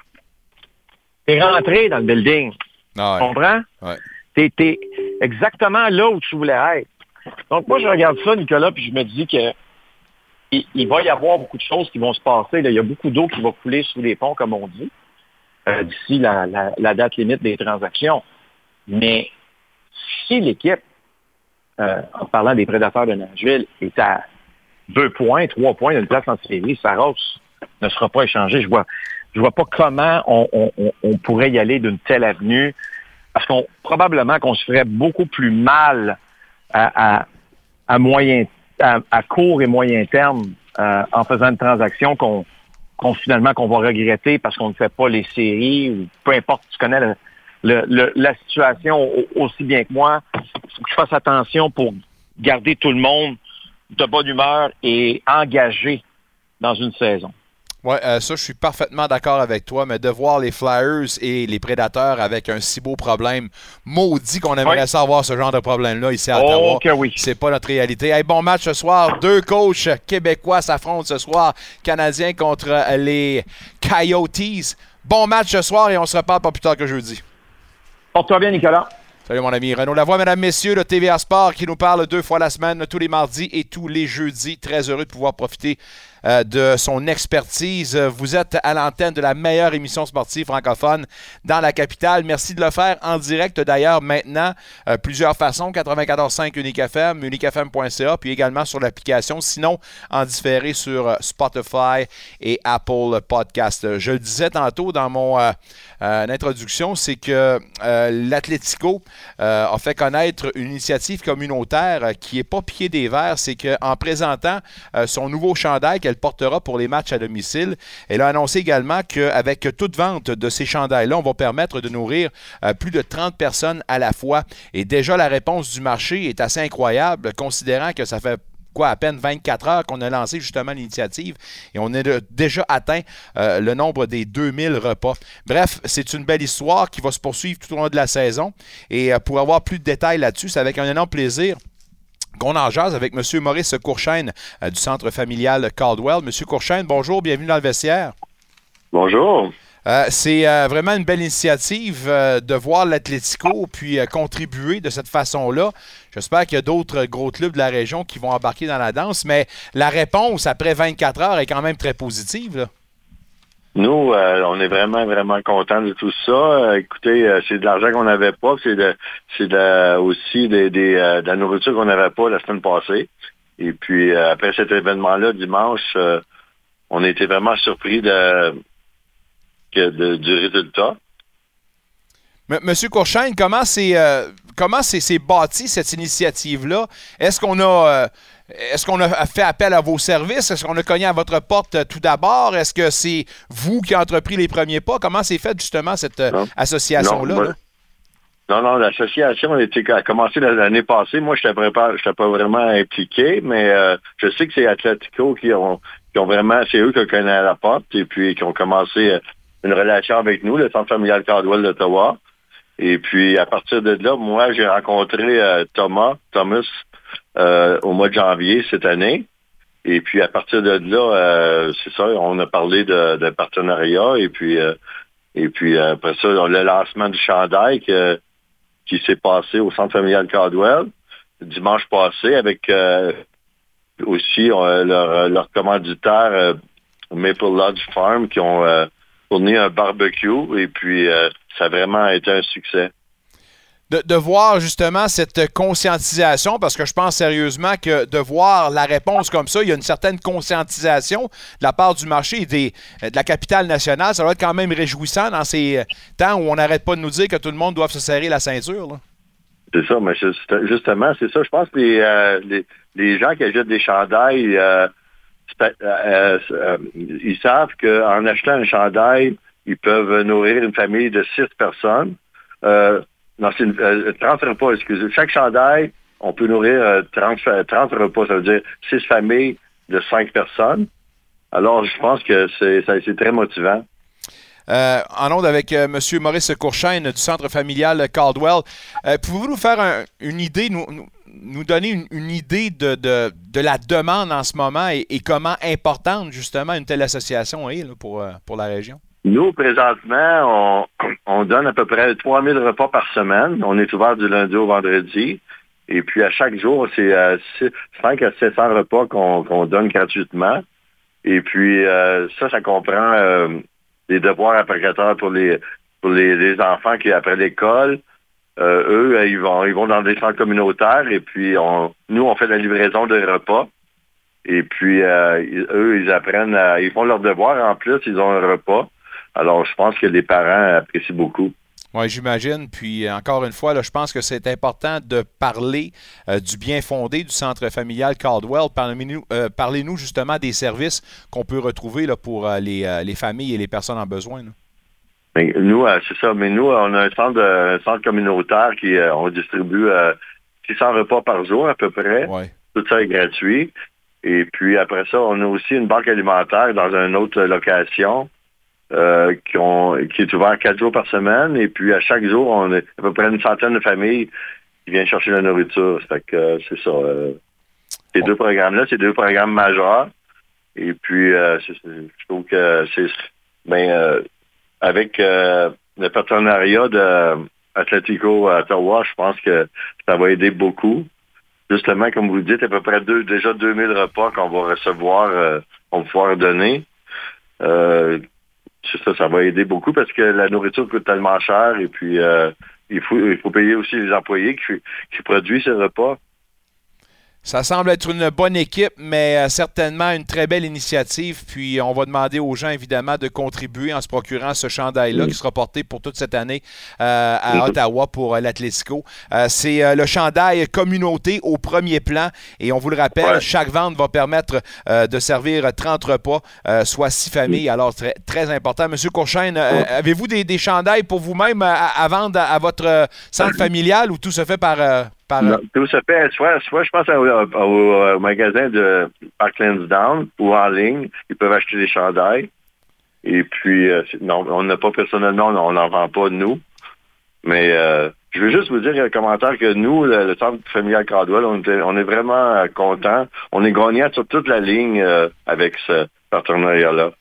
tu es rentré dans le building. Ah tu comprends? Ouais. T'es, exactement là où tu voulais être. Donc, moi, je regarde ça, Nicolas, puis je me dis que il, va y avoir beaucoup de choses qui vont se passer. Il y a beaucoup d'eau qui va couler sous les ponts, comme on dit, euh, d'ici la, date limite des transactions. Mais si l'équipe, euh, en parlant des prédateurs de Nashville, est à deux points, trois points d'une place en série, Saros ne sera pas échangé. Je vois, je vois pas comment on, pourrait y aller d'une telle avenue, parce qu'on probablement qu'on se ferait beaucoup plus mal à, à, moyen, à, court et moyen terme euh, en faisant une transaction qu'on finalement qu'on va regretter parce qu'on ne fait pas les séries ou peu importe, tu connais la situation aussi bien que moi. Il faut que je fasse attention pour garder tout le monde de bonne humeur et engagé dans une saison. Oui, euh, ça, je suis parfaitement d'accord avec toi, mais de voir les Flyers et les Prédateurs avec un si beau problème, maudit qu'on aimerait savoir ce genre de problème-là ici à Ottawa. Oh, oui. C'est pas notre réalité. Hey, bon match ce soir. Deux coachs québécois s'affrontent ce soir. Canadiens contre les Coyotes. Bon match ce soir et on se reparle pas plus tard que jeudi. Porte-toi bien, Nicolas. Salut mon ami Renaud Lavoie, mesdames, messieurs, le TVA Sport qui nous parle deux fois la semaine, tous les mardis et tous les jeudis. Très heureux de pouvoir profiter euh, de son expertise. Vous êtes à l'antenne de la meilleure émission sportive francophone dans la capitale. Merci de le faire en direct d'ailleurs maintenant. Euh, plusieurs façons, 94.5 Unique FM, uniquefm.ca, puis également sur l'application. Sinon, en différé sur euh, Spotify et Apple Podcast. Je le disais tantôt dans mon introduction, c'est que l'Atlético a fait connaître une initiative communautaire qui n'est pas pied des verres. C'est qu'en présentant son nouveau chandail qu'elle portera pour les matchs à domicile. Elle a annoncé également qu'avec toute vente de ces chandails-là, on va permettre de nourrir euh, plus de 30 personnes à la fois. Et déjà, la réponse du marché est assez incroyable, considérant que ça fait quoi, à peine 24 heures qu'on a lancé justement l'initiative et on a déjà atteint euh, le nombre des 2000 repas. Bref, c'est une belle histoire qui va se poursuivre tout au long de la saison et euh, pour avoir plus de détails là-dessus, c'est avec un énorme plaisir qu'on en jase avec M. Maurice Courchaine euh, du Centre familial Caldwell. M. Courchaine, bonjour, bienvenue dans le vestiaire. Bonjour. Euh, c'est euh, vraiment une belle initiative de voir l'Atlético puis contribuer de cette façon-là. J'espère qu'il y a d'autres gros clubs de la région qui vont embarquer dans la danse, mais la réponse après 24 heures est quand même très positive. Là. Nous, euh, on est vraiment, vraiment contents de tout ça. Euh, écoutez, euh, c'est de l'argent qu'on n'avait pas, c'est de, c'est aussi des, de la nourriture qu'on n'avait pas la semaine passée. Et puis, après cet événement-là, dimanche, on été vraiment surpris de, du résultat. Monsieur Courchaine, comment c'est comment c'est bâti cette initiative-là? Est-ce qu'on a est-ce qu'on a fait appel à vos services? Est-ce qu'on a cogné à votre porte euh, tout d'abord? Est-ce que c'est vous qui avez entrepris les premiers pas? Comment s'est fait justement cette euh, association-là? Non, non, l'association a commencé l'année passée. Moi, je n'étais pas, vraiment impliqué, mais euh, je sais que c'est Atletico qui ont, qui ont vraiment, c'est eux qui ont connu à la porte et puis qui ont commencé une relation avec nous, le Centre familial Cardwell d'Ottawa. Et puis, à partir de là, moi, j'ai rencontré Thomas, Thomas, euh, au mois de janvier cette année. Et puis à partir de là, euh, c'est ça, on a parlé de, partenariat et puis euh, et puis après ça, le lancement du chandail qui s'est passé au Centre familial Caldwell dimanche passé avec aussi leur, commanditaire Maple Lodge Farm qui ont fourni un barbecue et puis ça a vraiment été un succès de, voir justement cette conscientisation, parce que je pense sérieusement que de voir la réponse comme ça, il y a une certaine conscientisation de la part du marché et des, de la capitale nationale. Ça va être quand même réjouissant dans ces temps où on n'arrête pas de nous dire que tout le monde doit se serrer la ceinture. C'est ça, mais justement, c'est ça. Je pense que les, euh, les, gens qui achètent des chandails, euh, euh, ils savent qu'en achetant un chandail, ils peuvent nourrir une famille de six personnes. Non, c'est 30 euh, repas, excusez. Chaque chandail, on peut nourrir 30, euh, 30 repas, ça veut dire 6 familles de 5 personnes. Alors, je pense que c'est très motivant. Euh, en onde avec M. Maurice Courchaine du Centre familial Caldwell. Pouvez-vous nous faire une idée, nous, donner une, idée de, la demande en ce moment et, comment importante justement une telle association est pour la région? Nous, présentement, on, on donne à peu près 3000 repas par semaine. On est ouvert du lundi au vendredi. Et puis, à chaque jour, c'est 5 à 700 repas qu'on donne gratuitement. Et puis, ça, ça comprend des devoirs applicateurs pour les pour les, enfants qui, après l'école, eux, ils vont, ils vont dans des centres communautaires et puis on, nous, on fait la livraison de repas. Et puis, eux, ils apprennent, ils font leurs devoirs. En plus, ils ont un repas. Alors, je pense que les parents apprécient beaucoup. Oui, j'imagine. Puis, encore une fois, là, je pense que c'est important de parler euh, du bien fondé du centre familial Caldwell. Parlez-nous euh, parlez justement des services qu'on peut retrouver là, pour euh, les, les, familles et les personnes en besoin. Mais nous, c'est ça. Mais nous, on a un centre, un centre communautaire qui on distribue 600 repas par jour à peu près. Tout ça est gratuit. Et puis après ça, on a aussi une banque alimentaire dans une autre location. Euh, qui, est ouvert quatre jours par semaine. Et puis, à chaque jour, on a à peu près une centaine de familles qui viennent chercher la nourriture. Euh, c'est ça. Euh, ces deux programmes-là, c'est deux programmes majeurs. Et puis, je trouve que c'est... Ben, avec le partenariat de Atletico Ottawa, je pense que ça va aider beaucoup. Justement, comme vous le dites, à peu près deux, déjà 2000 repas qu'on va recevoir, on va pouvoir donner. Ça, ça va aider beaucoup parce que la nourriture coûte tellement cher et puis euh, il, faut, il faut payer aussi les employés qui, qui produisent ces repas. Ça semble être une bonne équipe, mais euh, certainement une très belle initiative. Puis on va demander aux gens, évidemment, de contribuer en se procurant ce chandail-là qui sera porté pour toute cette année euh, à mm-hmm. Ottawa pour euh, l'Atlético. c'est le chandail communauté au premier plan. Et on vous le rappelle, chaque vente va permettre de servir 30 repas, soit six familles. Alors, très, très important. Monsieur Courchaine, avez-vous des, des, chandails pour vous-même à, vendre à, votre centre familial ou tout se fait par tout se fait, soit, soit je pense au, magasin de Parklands Down ou en ligne, ils peuvent acheter des chandails. Et puis, euh, non, on n'a pas personnellement, on n'en vend pas nous. Mais euh, je veux juste vous dire un commentaire que nous, le, centre familial Caldwell, on, est vraiment euh, contents. On est gagnant sur toute la ligne avec ce partenariat-là.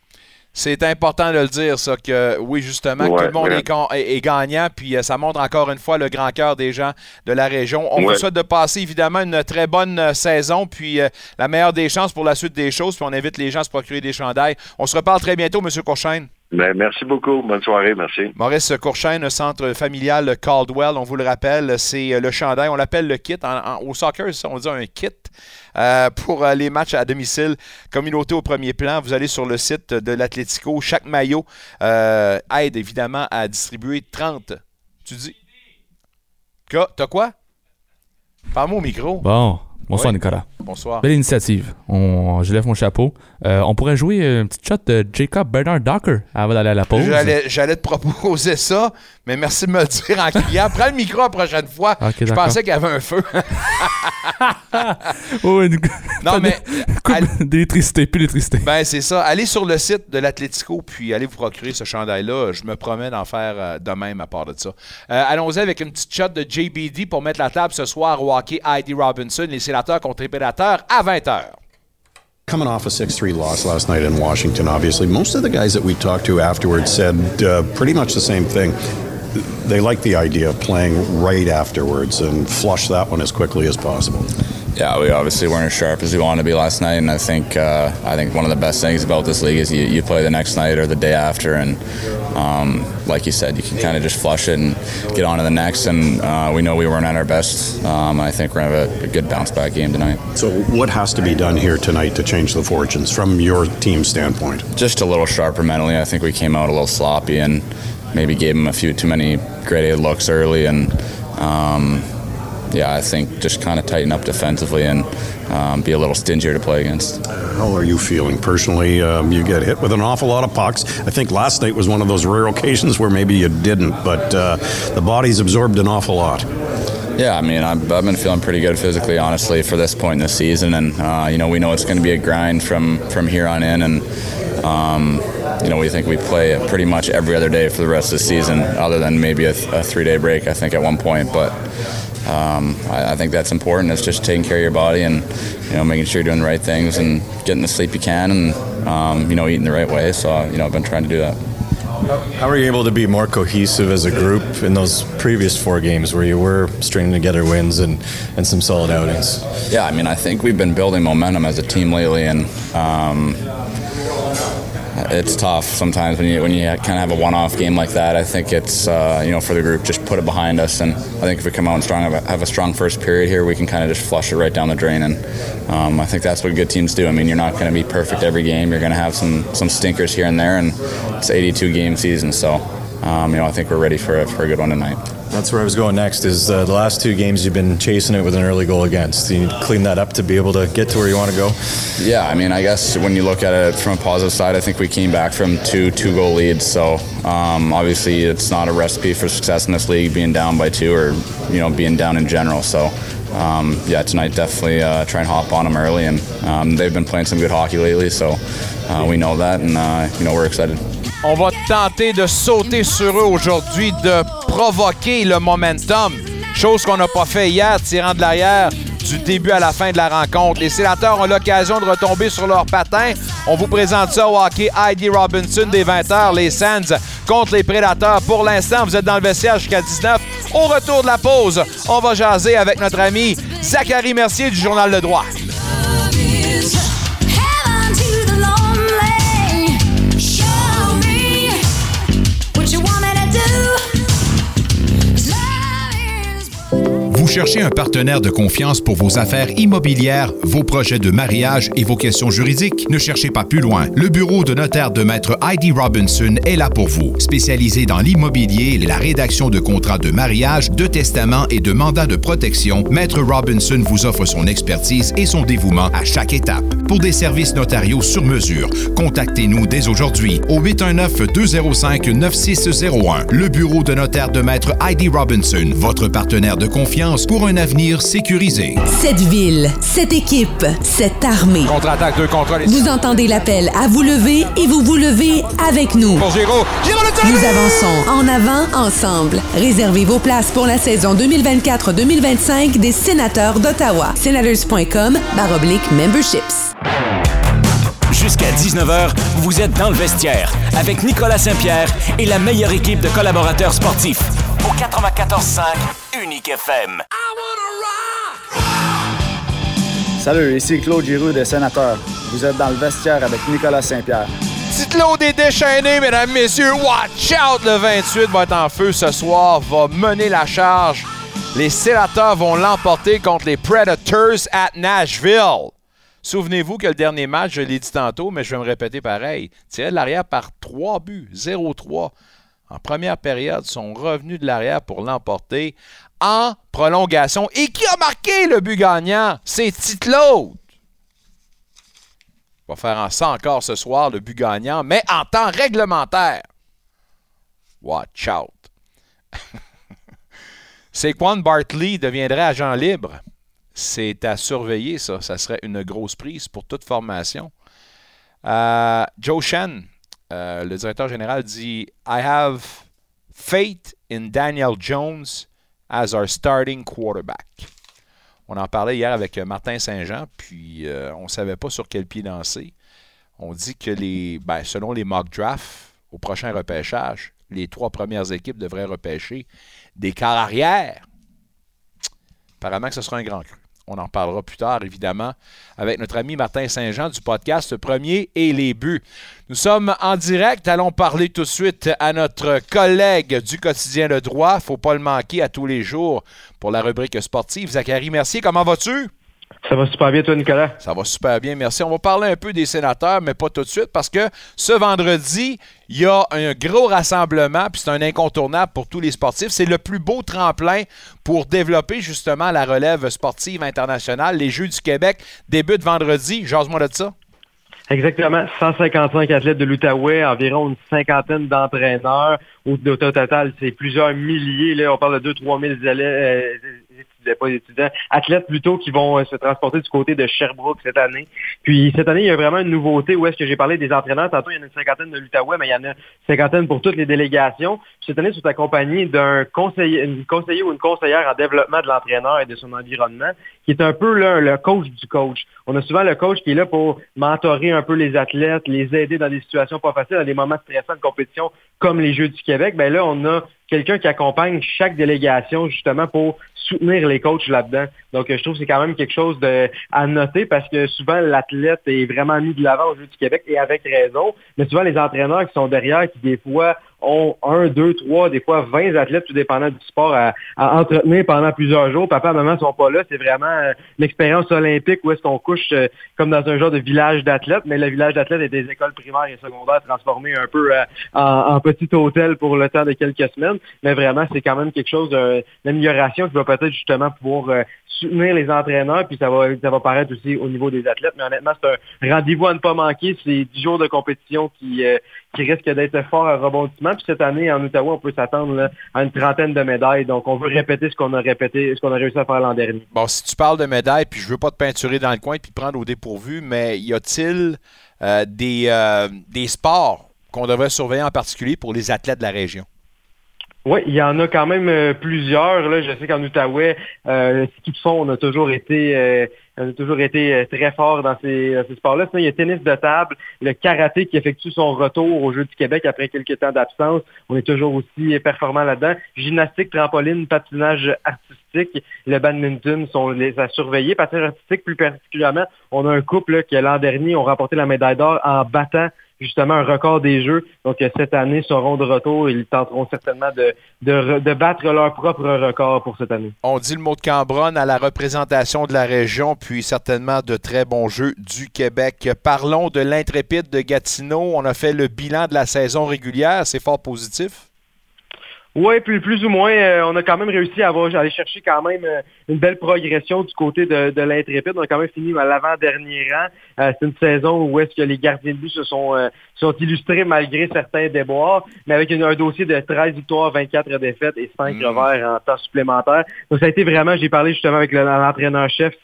C'est important de le dire, ça, que oui, justement, tout le monde est, gagnant, puis euh, ça montre encore une fois le grand cœur des gens de la région. On vous souhaite de passer évidemment une très bonne euh, saison, puis euh, la meilleure des chances pour la suite des choses, puis on invite les gens à se procurer des chandails. On se reparle très bientôt, M. Courchaine. Ben, merci beaucoup. Bonne soirée. Merci. Maurice Courchaine, centre familial Caldwell, on vous le rappelle, c'est le chandail. On l'appelle le kit. au soccer, on dit un kit. Euh, pour euh, les matchs à domicile, communauté au premier plan, vous allez sur le site de l'Atlético. Chaque maillot euh, aide évidemment à distribuer 30. Tu dis? T'as quoi? Parle-moi au micro. Bon. Bonsoir, Nicolas. Bonsoir. Belle initiative. On, je lève mon chapeau. Euh, on pourrait jouer une petite shot de Jacob Bernard Docker avant d'aller à la pause. J'allais te proposer ça, mais merci de me le dire en criant. Prends le micro la prochaine fois. je pensais qu'il y avait un feu. oh, non, mais. D'électricité, plus d'électricité. Ben, c'est ça. Allez sur le site de l'Atlético, puis allez vous procurer ce chandail-là. Je me promets d'en faire euh, de même à part de ça. Euh, allons-y avec une petite shot de JBD pour mettre la table ce soir au hockey Heidi Robinson, les sénateurs contre les prédateurs à 20h. Coming off a 6 3 loss last night in Washington, obviously, most of the guys that we talked to afterwards said uh, pretty much the same thing. They like the idea of playing right afterwards and flush that one as quickly as possible. Yeah, we obviously weren't as sharp as we wanted to be last night, and I think uh, I think one of the best things about this league is you, you play the next night or the day after, and um, like you said, you can kind of just flush it and get on to the next. And uh, we know we weren't at our best. Um, I think we're gonna have a, a good bounce back game tonight. So, what has to be done here tonight to change the fortunes from your team standpoint? Just a little sharper mentally. I think we came out a little sloppy and maybe gave him a few too many grade A looks early and. Um, yeah, I think just kind of tighten up defensively and um, be a little stingier to play against. How are you feeling personally? Um, you get hit with an awful lot of pucks. I think last night was one of those rare occasions where maybe you didn't, but uh, the body's absorbed an awful lot. Yeah, I mean, I've, I've, been feeling pretty good physically, honestly, for this point in the season, and uh, you know, we know it's going to be a grind from from here on in, and um, you know, we think we play pretty much every other day for the rest of the season, other than maybe a, a three-day break, I think, at one point, but um, I, I, think that's important. It's just taking care of your body and you know making sure you're doing the right things and getting the sleep you can and um, you know eating the right way. So you know I've been trying to do that. How were you able to be more cohesive as a group in those previous four games where you were stringing together wins and, and some solid outings? Yeah, I mean, I think we've been building momentum as a team lately, and um, it's tough sometimes when you when you kind of have a one-off game like that. I think it's uh, you know for the group just put it behind us, and I think if we come out and strong have a, strong first period here, we can kind of just flush it right down the drain, and um, I think that's what good teams do. I mean, you're not going to be perfect every game. You're going to have some some stinkers here and there, and it's 82 game season, so um, you know I think we're ready for a, for a good one tonight. That's where I was going next. Is uh, the last two games you've been chasing it with an early goal against? You need to clean that up to be able to get to where you want to go. Yeah, I mean, I guess when you look at it from a positive side, I think we came back from two two goal leads. So um, obviously, it's not a recipe for success in this league being down by two or you know being down in general. So. Um, yeah, tonight definitely uh, try and hop on them early, and um, they've been playing some good hockey lately, so uh, we know that, and uh, you know we're excited. On va tenter de sauter sur eux aujourd'hui, de provoquer le momentum. Chose qu'on n'a pas fait hier, tirant de l'arrière du début à la fin de la rencontre. Les sénateurs ont l'occasion de retomber sur leurs patins. On vous présente ça au hockey. Heidi Robinson des 20h, les Sands contre les Prédateurs. Pour l'instant, vous êtes dans le vestiaire jusqu'à 19. Au retour de la pause, on va jaser avec notre ami Zachary Mercier du Journal Le Droit. Cherchez un partenaire de confiance pour vos affaires immobilières, vos projets de mariage et vos questions juridiques? Ne cherchez pas plus loin. Le bureau de notaire de Maître Heidi Robinson est là pour vous. Spécialisé dans l'immobilier la rédaction de contrats de mariage, de testament et de mandats de protection, Maître Robinson vous offre son expertise et son dévouement à chaque étape. Pour des services notariaux sur mesure, contactez-nous dès aujourd'hui au 819-205-9601. Le bureau de notaire de Maître Heidi Robinson, votre partenaire de confiance pour un avenir sécurisé. Cette ville, cette équipe, cette armée. Contre-attaque, deux contre les... Vous entendez l'appel à vous lever et vous vous levez avec nous. Pour Giro. Giro le Nous avançons en avant ensemble. Réservez vos places pour la saison 2024-2025 des sénateurs d'Ottawa. Senators.com baroblique memberships. Jusqu'à 19h, vous êtes dans le vestiaire avec Nicolas Saint-Pierre et la meilleure équipe de collaborateurs sportifs. Au 94.5 Unique FM. Salut, ici Claude Giroux des Sénateurs. Vous êtes dans le vestiaire avec Nicolas Saint-Pierre. Petite lot des déchaînés, mesdames, messieurs. Watch out! Le 28 va être en feu ce soir, va mener la charge. Les sénateurs vont l'emporter contre les Predators at Nashville. Souvenez-vous que le dernier match, je l'ai dit tantôt, mais je vais me répéter pareil. Tiré de l'arrière par 3 buts, 0-3. En première période, sont revenus de l'arrière pour l'emporter en prolongation. Et qui a marqué le but gagnant? C'est Titlo. On va faire en ça encore ce soir, le but gagnant, mais en temps réglementaire. Watch out. Saquon Bartley deviendrait agent libre. C'est à surveiller, ça. Ça serait une grosse prise pour toute formation. Euh, Joe Shen, euh, le directeur général, dit I have faith in Daniel Jones as our starting quarterback. On en parlait hier avec Martin Saint-Jean, puis euh, on ne savait pas sur quel pied danser. On dit que les, ben, selon les mock drafts, au prochain repêchage, les trois premières équipes devraient repêcher des quarts arrière. Apparemment que ce sera un grand cru. On en parlera plus tard, évidemment, avec notre ami Martin Saint-Jean du podcast Premier et les buts. Nous sommes en direct. Allons parler tout de suite à notre collègue du quotidien Le Droit. Faut pas le manquer à tous les jours pour la rubrique sportive. Zachary Mercier, comment vas-tu? Ça va super bien, toi, Nicolas? Ça va super bien, merci. On va parler un peu des sénateurs, mais pas tout de suite, parce que ce vendredi, il y a un gros rassemblement, puis c'est un incontournable pour tous les sportifs. C'est le plus beau tremplin pour développer justement la relève sportive internationale. Les Jeux du Québec débutent vendredi. Jase-moi de ça. Exactement. 155 athlètes de l'Outaouais, environ une cinquantaine d'entraîneurs. Au, au, total, c'est plusieurs milliers. Là, on parle de 2-3 000 élèves, étudiants, pas étudiants, athlètes plutôt qui vont se transporter du côté de Sherbrooke cette année. Puis cette année, il y a vraiment une nouveauté où est-ce que j'ai parlé des entraîneurs. Tantôt, il y en a une cinquantaine de l'Outaouais, mais il y en a une cinquantaine pour toutes les délégations. Puis cette année, ils sont accompagnés d'un conseiller, conseiller ou une conseillère en développement de l'entraîneur et de son environnement, qui est un peu là, le coach du coach. On a souvent le coach qui est là pour mentorer un peu les athlètes, les aider dans des situations pas faciles, dans des moments stressants de compétition comme les Jeux du Québec. Ben là, on a quelqu'un qui accompagne chaque délégation justement pour soutenir les coachs là-dedans. Donc, je trouve que c'est quand même quelque chose à noter parce que souvent, l'athlète est vraiment mis de l'avant au Jeux du Québec et avec raison. Mais souvent, les entraîneurs qui sont derrière, qui des fois ont un, deux, trois, des fois 20 athlètes, tout dépendant du sport, à, entretenir pendant plusieurs jours. Papa et maman sont pas là. C'est vraiment euh, l'expérience olympique où est-ce qu'on couche euh, comme dans un genre de village d'athlètes. Mais le village d'athlètes est des écoles primaires et secondaires transformées un peu euh, en, petit hôtel pour le temps de quelques semaines. Mais vraiment, c'est quand même quelque chose d'amélioration qui va peut-être justement pouvoir les entraîneurs, puis ça va, ça va paraître aussi au niveau des athlètes. Mais honnêtement, c'est un rendez-vous à ne pas manquer. C'est 10 jours de compétition qui, qui risque d'être fort à rebondissement. Puis cette année, en Ottawa, on peut s'attendre à une trentaine de médailles. Donc, on veut répéter ce qu'on a répété, ce qu'on a réussi à faire l'an dernier. Bon, si tu parles de médailles, puis je veux pas te peinturer dans le coin puis prendre au dépourvu, mais y a-t-il euh, des, euh, des sports qu'on devrait surveiller en particulier pour les athlètes de la région? Oui, il y en a quand même euh, plusieurs. Là. Je sais qu'en Outaouais, euh, ce qu'ils font, on a toujours été, euh, on a toujours été euh, très fort dans ces, ces sports-là. Sinon, il y a tennis de table, le karaté qui effectue son retour aux Jeux du Québec après quelques temps d'absence. On est toujours aussi performant là-dedans. Gymnastique, trampoline, patinage artistique, le badminton sont les à surveiller. Patinage artistique, plus particulièrement, on a un couple qui, l'an dernier, ont remporté la médaille d'or en battant justement un record des Jeux. Donc euh, cette année seront de retour. Ils tenteront certainement de, de, battre leur propre record pour cette année. On dit le mot de Cambronne à la représentation de la région, puis certainement de très bons Jeux du Québec. Parlons de l'intrépide de Gatineau. On a fait le bilan de la saison régulière. C'est fort positif? Oui, plus, plus ou moins, euh, on a quand même réussi à aller chercher quand même euh, une belle progression du côté de, de l'intrépide. On a quand même fini à l'avant-dernier rang. Euh, c'est une saison où est-ce que les gardiens de but se sont, sont illustrés malgré certains déboires, mais avec un dossier de 13 victoires, 24 défaites et 5 mmh. revers en temps supplémentaire. Donc ça a été vraiment, j'ai parlé justement avec l'entraîneur-chef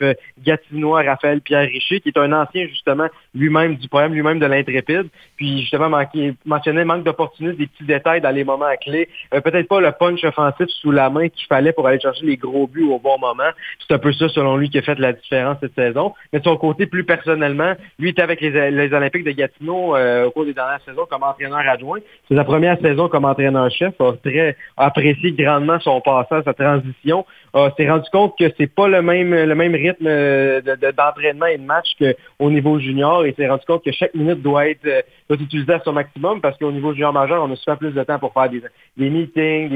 gatinois Raphaël Pierre Richer, qui est un ancien justement lui-même du problème, lui-même de l'intrépide. Puis justement manqué, mentionnait manque d'opportunisme, des petits détails dans les moments clés. Peut-être pas le punch offensif sous la main qu'il fallait pour aller chercher les gros buts au bon moment. C'est un peu ça, selon lui, qui a fait la différence cette saison. Mais de son côté, plus personnellement, lui était avec les, Olympiques de Gatineau euh, au cours des dernières saisons comme entraîneur adjoint. C'est sa première saison comme entraîneur-chef. A très apprécié grandement son passage, sa transition. s'est rendu compte que c'est pas le même le même rythme euh, d'entraînement et de match qu'au niveau junior. Et s'est rendu compte que chaque minute doit être, euh, à son maximum parce qu'au niveau junior majeur, on a souvent plus de temps pour faire des, des meetings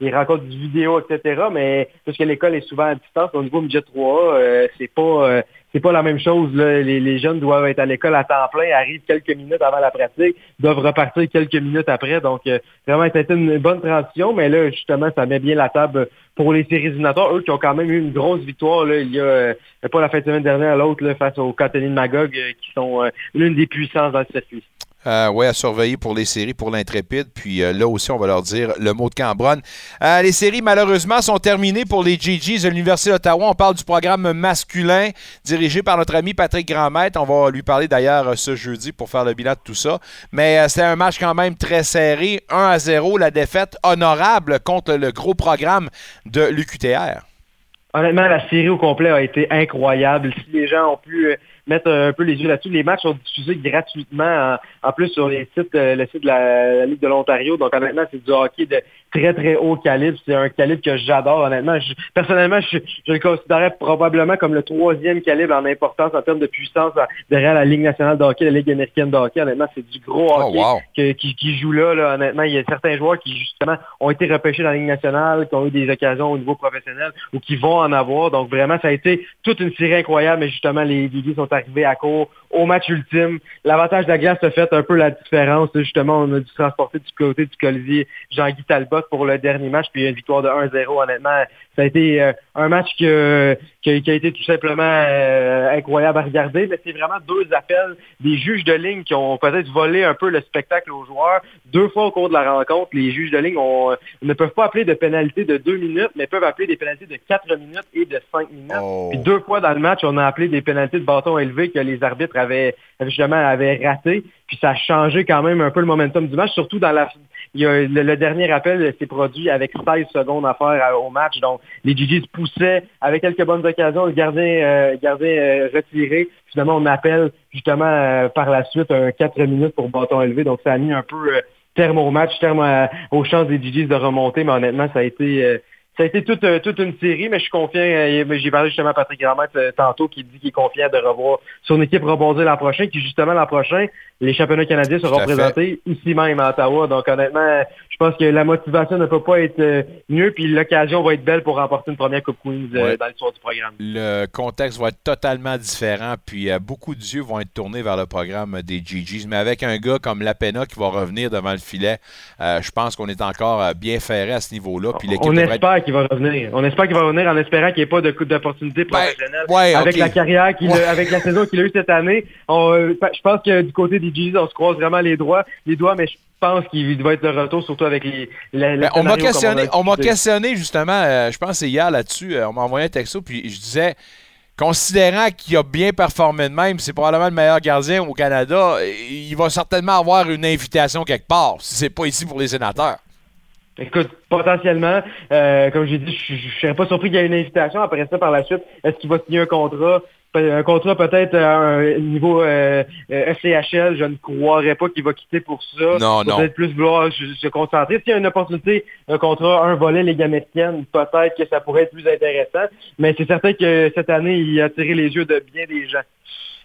des, rencontres vidéo, etc. Mais parce que l'école est souvent à distance, au niveau midget 3 euh, c'est pas euh, c'est pas la même chose. Les, jeunes doivent être à l'école à temps plein, arrivent quelques minutes avant la pratique, doivent repartir quelques minutes après. Donc, euh, vraiment, c'était une bonne transition, mais là, justement, ça met bien la table pour les séries éliminatoires. Eux qui ont quand même eu une grosse victoire, là, il y a pas la fin de semaine dernière, l'autre, face aux Catalines Magog, qui sont l'une des puissances dans le circuit. Euh, oui, à surveiller pour les séries, pour l'intrépide. Puis euh, là aussi, on va leur dire le mot de Cambronne. Euh, les séries, malheureusement, sont terminées pour les GGs de l'Université d'Ottawa. On parle du programme masculin dirigé par notre ami Patrick Grandmaître. On va lui parler d'ailleurs ce jeudi pour faire le bilan de tout ça. Mais c'était un match quand même très serré. 1 à 0, la défaite honorable contre le gros programme de l'UQTR. Honnêtement, la série au complet a été incroyable. Si les gens ont pu mettre un peu les yeux là-dessus. Les matchs sont diffusés gratuitement en, plus sur les sites, euh, le site de la, Ligue de l'Ontario. Donc honnêtement, c'est du hockey de très très haut calibre. C'est un calibre que j'adore honnêtement. personnellement, je, le considérais probablement comme le troisième calibre en importance en termes de puissance derrière la Ligue nationale de hockey, la Ligue américaine de hockey. Honnêtement, c'est du gros oh, hockey qui, joue là, là. Honnêtement, il y a certains joueurs qui justement ont été repêchés dans la Ligue nationale, qui ont eu des occasions au niveau professionnel ou qui vont en avoir. Donc vraiment, ça a été toute une série incroyable. Mais justement, les Ligues sont arrivés à court au match ultime. L'avantage de la glace a fait un peu la différence. Justement, on a dû transporter du côté du Colivier Jean-Guy Talbot pour le dernier match, puis une victoire de 1-0. Honnêtement, ça a été euh, un match qui, a, été tout simplement euh, incroyable à regarder. Mais c'est vraiment deux appels des juges de ligne qui ont peut-être volé un peu le spectacle aux joueurs. Deux fois au cours de la rencontre, les juges de ligne ne peuvent pas appeler de pénalité de deux minutes, mais peuvent appeler des pénalités de quatre minutes et de cinq minutes. Oh. Puis deux fois dans le match, on a appelé des pénalités de bâton élevé que les arbitres avaient justement avaient raté. Puis ça a changé quand même un peu le momentum du match, surtout dans la il y a, le, dernier appel s'est produit avec 16 secondes à faire au match. Donc, les GGs poussaient avec quelques bonnes occasions, le gardien, euh, gardien euh, retiré. Finalement, on appelle justement euh, par la suite un 4 minutes pour bâton élevé. Donc, ça a mis un peu terme au match, terme aux chances des GGs de remonter. Mais honnêtement, ça a été ça a été toute, euh, toute une série, mais je suis confiant. Euh, j'ai parlé justement à Patrick Grammet euh, tantôt qui dit qu'il est confiant de revoir son équipe rebondir l'an prochain, qui justement l'an prochain, les championnats canadiens seront présentés ici même à Ottawa. Donc honnêtement, je pense que la motivation ne peut pas être mieux, puis l'occasion va être belle pour remporter une première Coupe Queens dans l'histoire du programme. Le contexte va être totalement différent, puis beaucoup d'yeux vont être tournés vers le programme des GGs. Mais avec un gars comme Lapena qui va revenir devant le filet, je pense qu'on est encore bien ferré à ce niveau-là. Puis on espère va revenir. On espère qu'il va revenir en espérant qu'il n'y ait pas de coup d'opportunité ben, professionnelle. avec la carrière qu'il avec la saison qu'il a eue cette année. Euh, je pense que du côté des G's, on se croise vraiment les doigts, les doigts, mais je pense qu'il va être de retour, surtout avec les. Ben, on m'a questionné, on m'a questionné justement, euh, je pense c'est hier là-dessus, euh, on m'a envoyé un texto, puis je disais. Considérant qu'il a bien performé de même, c'est probablement le meilleur gardien au Canada, il va certainement avoir une invitation quelque part, si c'est pas ici pour les sénateurs. Écoute, potentiellement, euh, comme j'ai dit, je ne serais pas surpris qu'il y ait une invitation. Après ça, par la suite, est-ce qu'il va signer un contrat? Un contrat peut-être à un niveau euh, euh je ne croirais pas qu'il va quitter pour ça. Non, non. Peut-être plus vouloir se, concentrer. S'il y a une opportunité, un contrat, un volet Ligue américaine, peut-être que ça pourrait être plus intéressant. Mais c'est certain que cette année, il a attiré les yeux de bien des gens.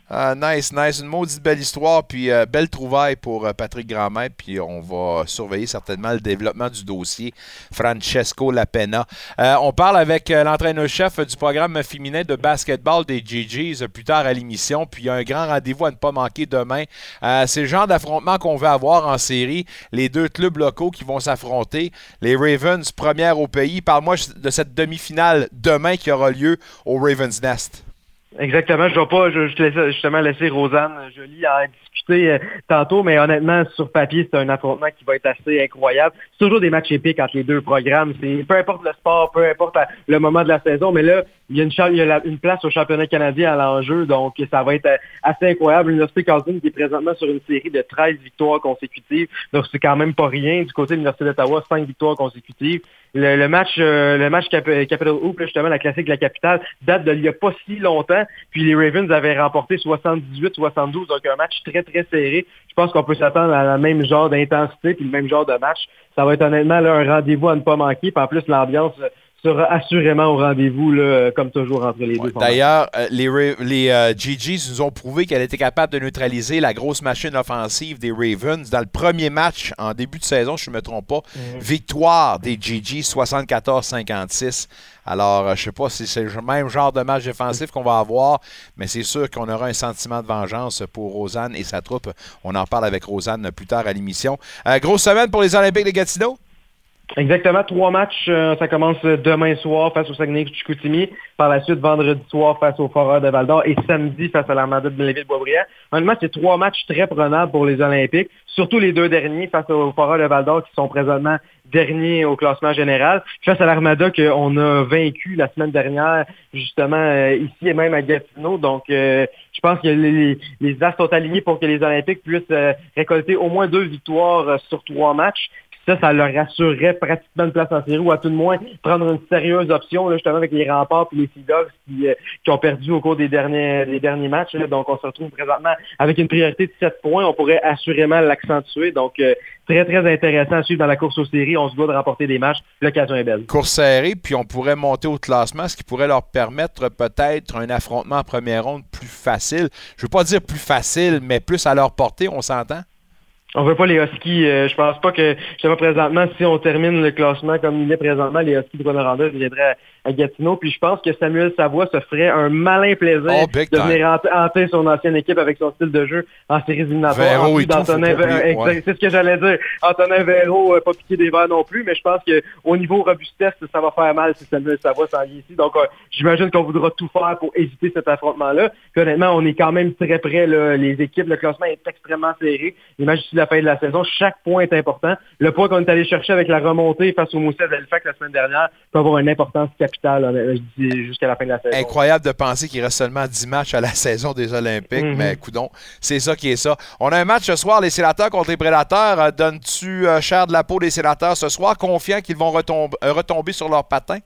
Ah, nice, nice. Une maudite belle histoire, puis euh, belle trouvaille pour euh, Patrick Grandmaître, puis on va surveiller certainement le développement du dossier Francesco Lapena. Euh, on parle avec l'entraîneur-chef du programme féminin de basketball des GGs plus tard à l'émission, puis il y a un grand rendez-vous à ne pas manquer demain. C'est le genre d'affrontement qu'on veut avoir en série. Les deux clubs locaux qui vont s'affronter. Les Ravens, première au pays. Parle-moi de cette demi-finale demain qui aura lieu au Ravens Nest. Exactement. Je ne vais pas je, je justement laisser Rosanne Jolie en discuter euh, tantôt, mais honnêtement, sur papier, c'est un affrontement qui va être assez incroyable. C'est toujours des matchs épiques entre les deux programmes. Peu importe le sport, peu importe le moment de la saison, mais là, il y a une, il place au championnat canadien à l'enjeu, donc ça va être euh, assez incroyable. L'Université Carleton qui est présentement sur une série de 13 victoires consécutives, donc c'est quand même pas rien. Du côté de l'Université d'Ottawa, 5 victoires consécutives. Le, match, euh, le match Capital Hoop, justement, la classique de la capitale, date d'il n'y a pas si longtemps. Puis les Ravens avaient remporté 78-72, donc un match très, très serré. Je pense qu'on peut s'attendre à la même genre d'intensité puis le même genre de match. Ça va être honnêtement là, un rendez-vous à ne pas manquer. Puis en plus, l'ambiance sera assurément au rendez-vous, comme toujours, entre les deux. D'ailleurs, euh, les, les euh, GGs nous ont prouvé qu'elle était capable de neutraliser la grosse machine offensive des Ravens. Dans le premier match, en début de saison, je ne me trompe pas, mhm. victoire des GGs 74-56. Alors, euh, je ne sais pas si c'est le même genre de match défensif qu'on va avoir, mais c'est sûr qu'on aura un sentiment de vengeance pour Rosanne et sa troupe. On en parle avec Rosanne plus tard à l'émission. grosse semaine pour les Olympiques de Gatineau? Exactement, trois matchs. Euh, ça commence demain soir face au Saguenay Chicoutimi. Par la suite, vendredi soir face au Foreur de Val d'Or et samedi face à l'Armada de Lévis-Boisbriand. Honnêtement, c'est trois matchs très prenables pour les Olympiques, surtout les deux derniers face au Foreur de Val d'Or qui sont présentement derniers au classement général. Face à l'Armada qu'on a vaincu la semaine dernière, justement euh, ici et même à Gatineau. Donc, euh, je pense que les, les As sont alignés pour que les Olympiques puissent récolter au moins deux victoires sur trois matchs. Ça, ça leur assurerait pratiquement une place en série ou à tout le moins prendre une sérieuse option justement avec les remparts et les Sea Dogs euh, qui, ont perdu au cours des derniers, des derniers matchs. Donc, on se retrouve présentement avec une priorité de 7 points. On pourrait assurément l'accentuer. Donc, euh, très, très intéressant à suivre dans la course aux séries. On se doit de remporter des matchs. L'occasion est belle. Course serrée, puis on pourrait monter au classement, ce qui pourrait leur permettre peut-être un affrontement en première ronde plus facile. Je ne veux pas dire plus facile, mais plus à leur portée, on s'entend? On veut pas les Huskies. Euh, je pense pas que, justement, présentement, si on termine le classement comme il est présentement, les Huskies de Rwanda viendraient à Gatineau. Puis je pense que Samuel Savoie se ferait un malin plaisir Oh, de venir hanter son ancienne équipe avec son style de jeu en séries éliminatoires. Ouais. C'est ce que j'allais dire. Antonin Véro, euh, pas piqué des verres non plus, mais je pense qu'au niveau robustesse, ça va faire mal si Samuel Savoie s'en vient ici. Donc, euh, j'imagine qu'on voudra tout faire pour éviter cet affrontement-là. Honnêtement, on est quand même très près. là. Les équipes, le classement est extrêmement serré. Imagine d'ici la fin de la saison, chaque point est important. Le point qu'on est allé chercher avec la remontée face au Mousset d'Halifax la semaine dernière peut avoir une importance capitale, honnêtement, je dis, jusqu'à la fin de la saison. Incroyable de penser qu'il reste seulement 10 matchs à la saison des Olympiques, Mhm. mais coudon, c'est ça qui est ça. On a un match ce soir, les sénateurs contre les prédateurs. Euh, Donnes-tu euh, cher de la peau des sénateurs ce soir, confiant qu'ils vont retomber, euh, retomber sur leur patin?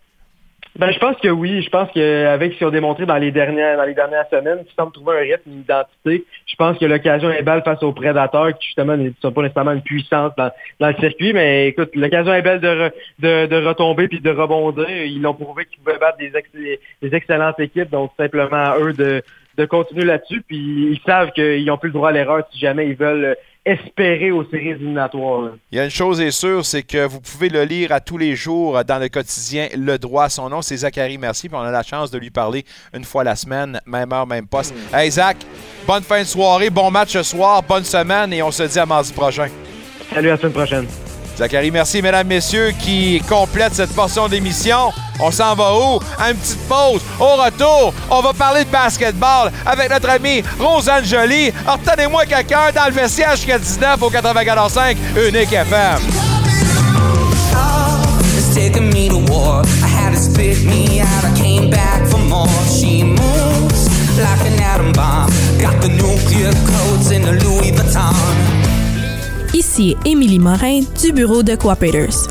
Ben, je pense que oui. Je pense qu'avec ce qu'ils ont démontré dans les dernières, dans les dernières semaines, ils semblent trouver un rythme, une identité. Je pense que l'occasion est belle face aux prédateurs qui, justement, ne sont pas nécessairement une puissance dans, le circuit. Mais écoute, l'occasion est belle de, de, retomber puis de rebondir. Ils l'ont prouvé qu'ils pouvaient battre des excellentes équipes. Donc, simplement à eux de, de continuer là-dessus. Puis ils savent qu'ils n'ont plus le droit à l'erreur si jamais ils veulent espérer aux séries éliminatoires. là. Il y a une chose est sûre, c'est que vous pouvez le lire à tous les jours dans le quotidien Le Droit. Son nom, c'est Zachary Mercier, puis on a la chance de lui parler une fois la semaine, même heure, même poste. Hey Zach, bonne fin de soirée, bon match ce soir, bonne semaine, et on se dit à mardi prochain. Salut, à la semaine prochaine. Zachary, merci, mesdames, messieurs, qui complète cette portion d'émission. On s'en va où? À une petite pause. Au retour, on va parler de basketball avec notre amie Rosanne Joly. Retenez-moi quelqu'un dans le vestiaire jusqu'à 19 au 94.5 Unique FM. Émilie Morin du bureau de Cooperators.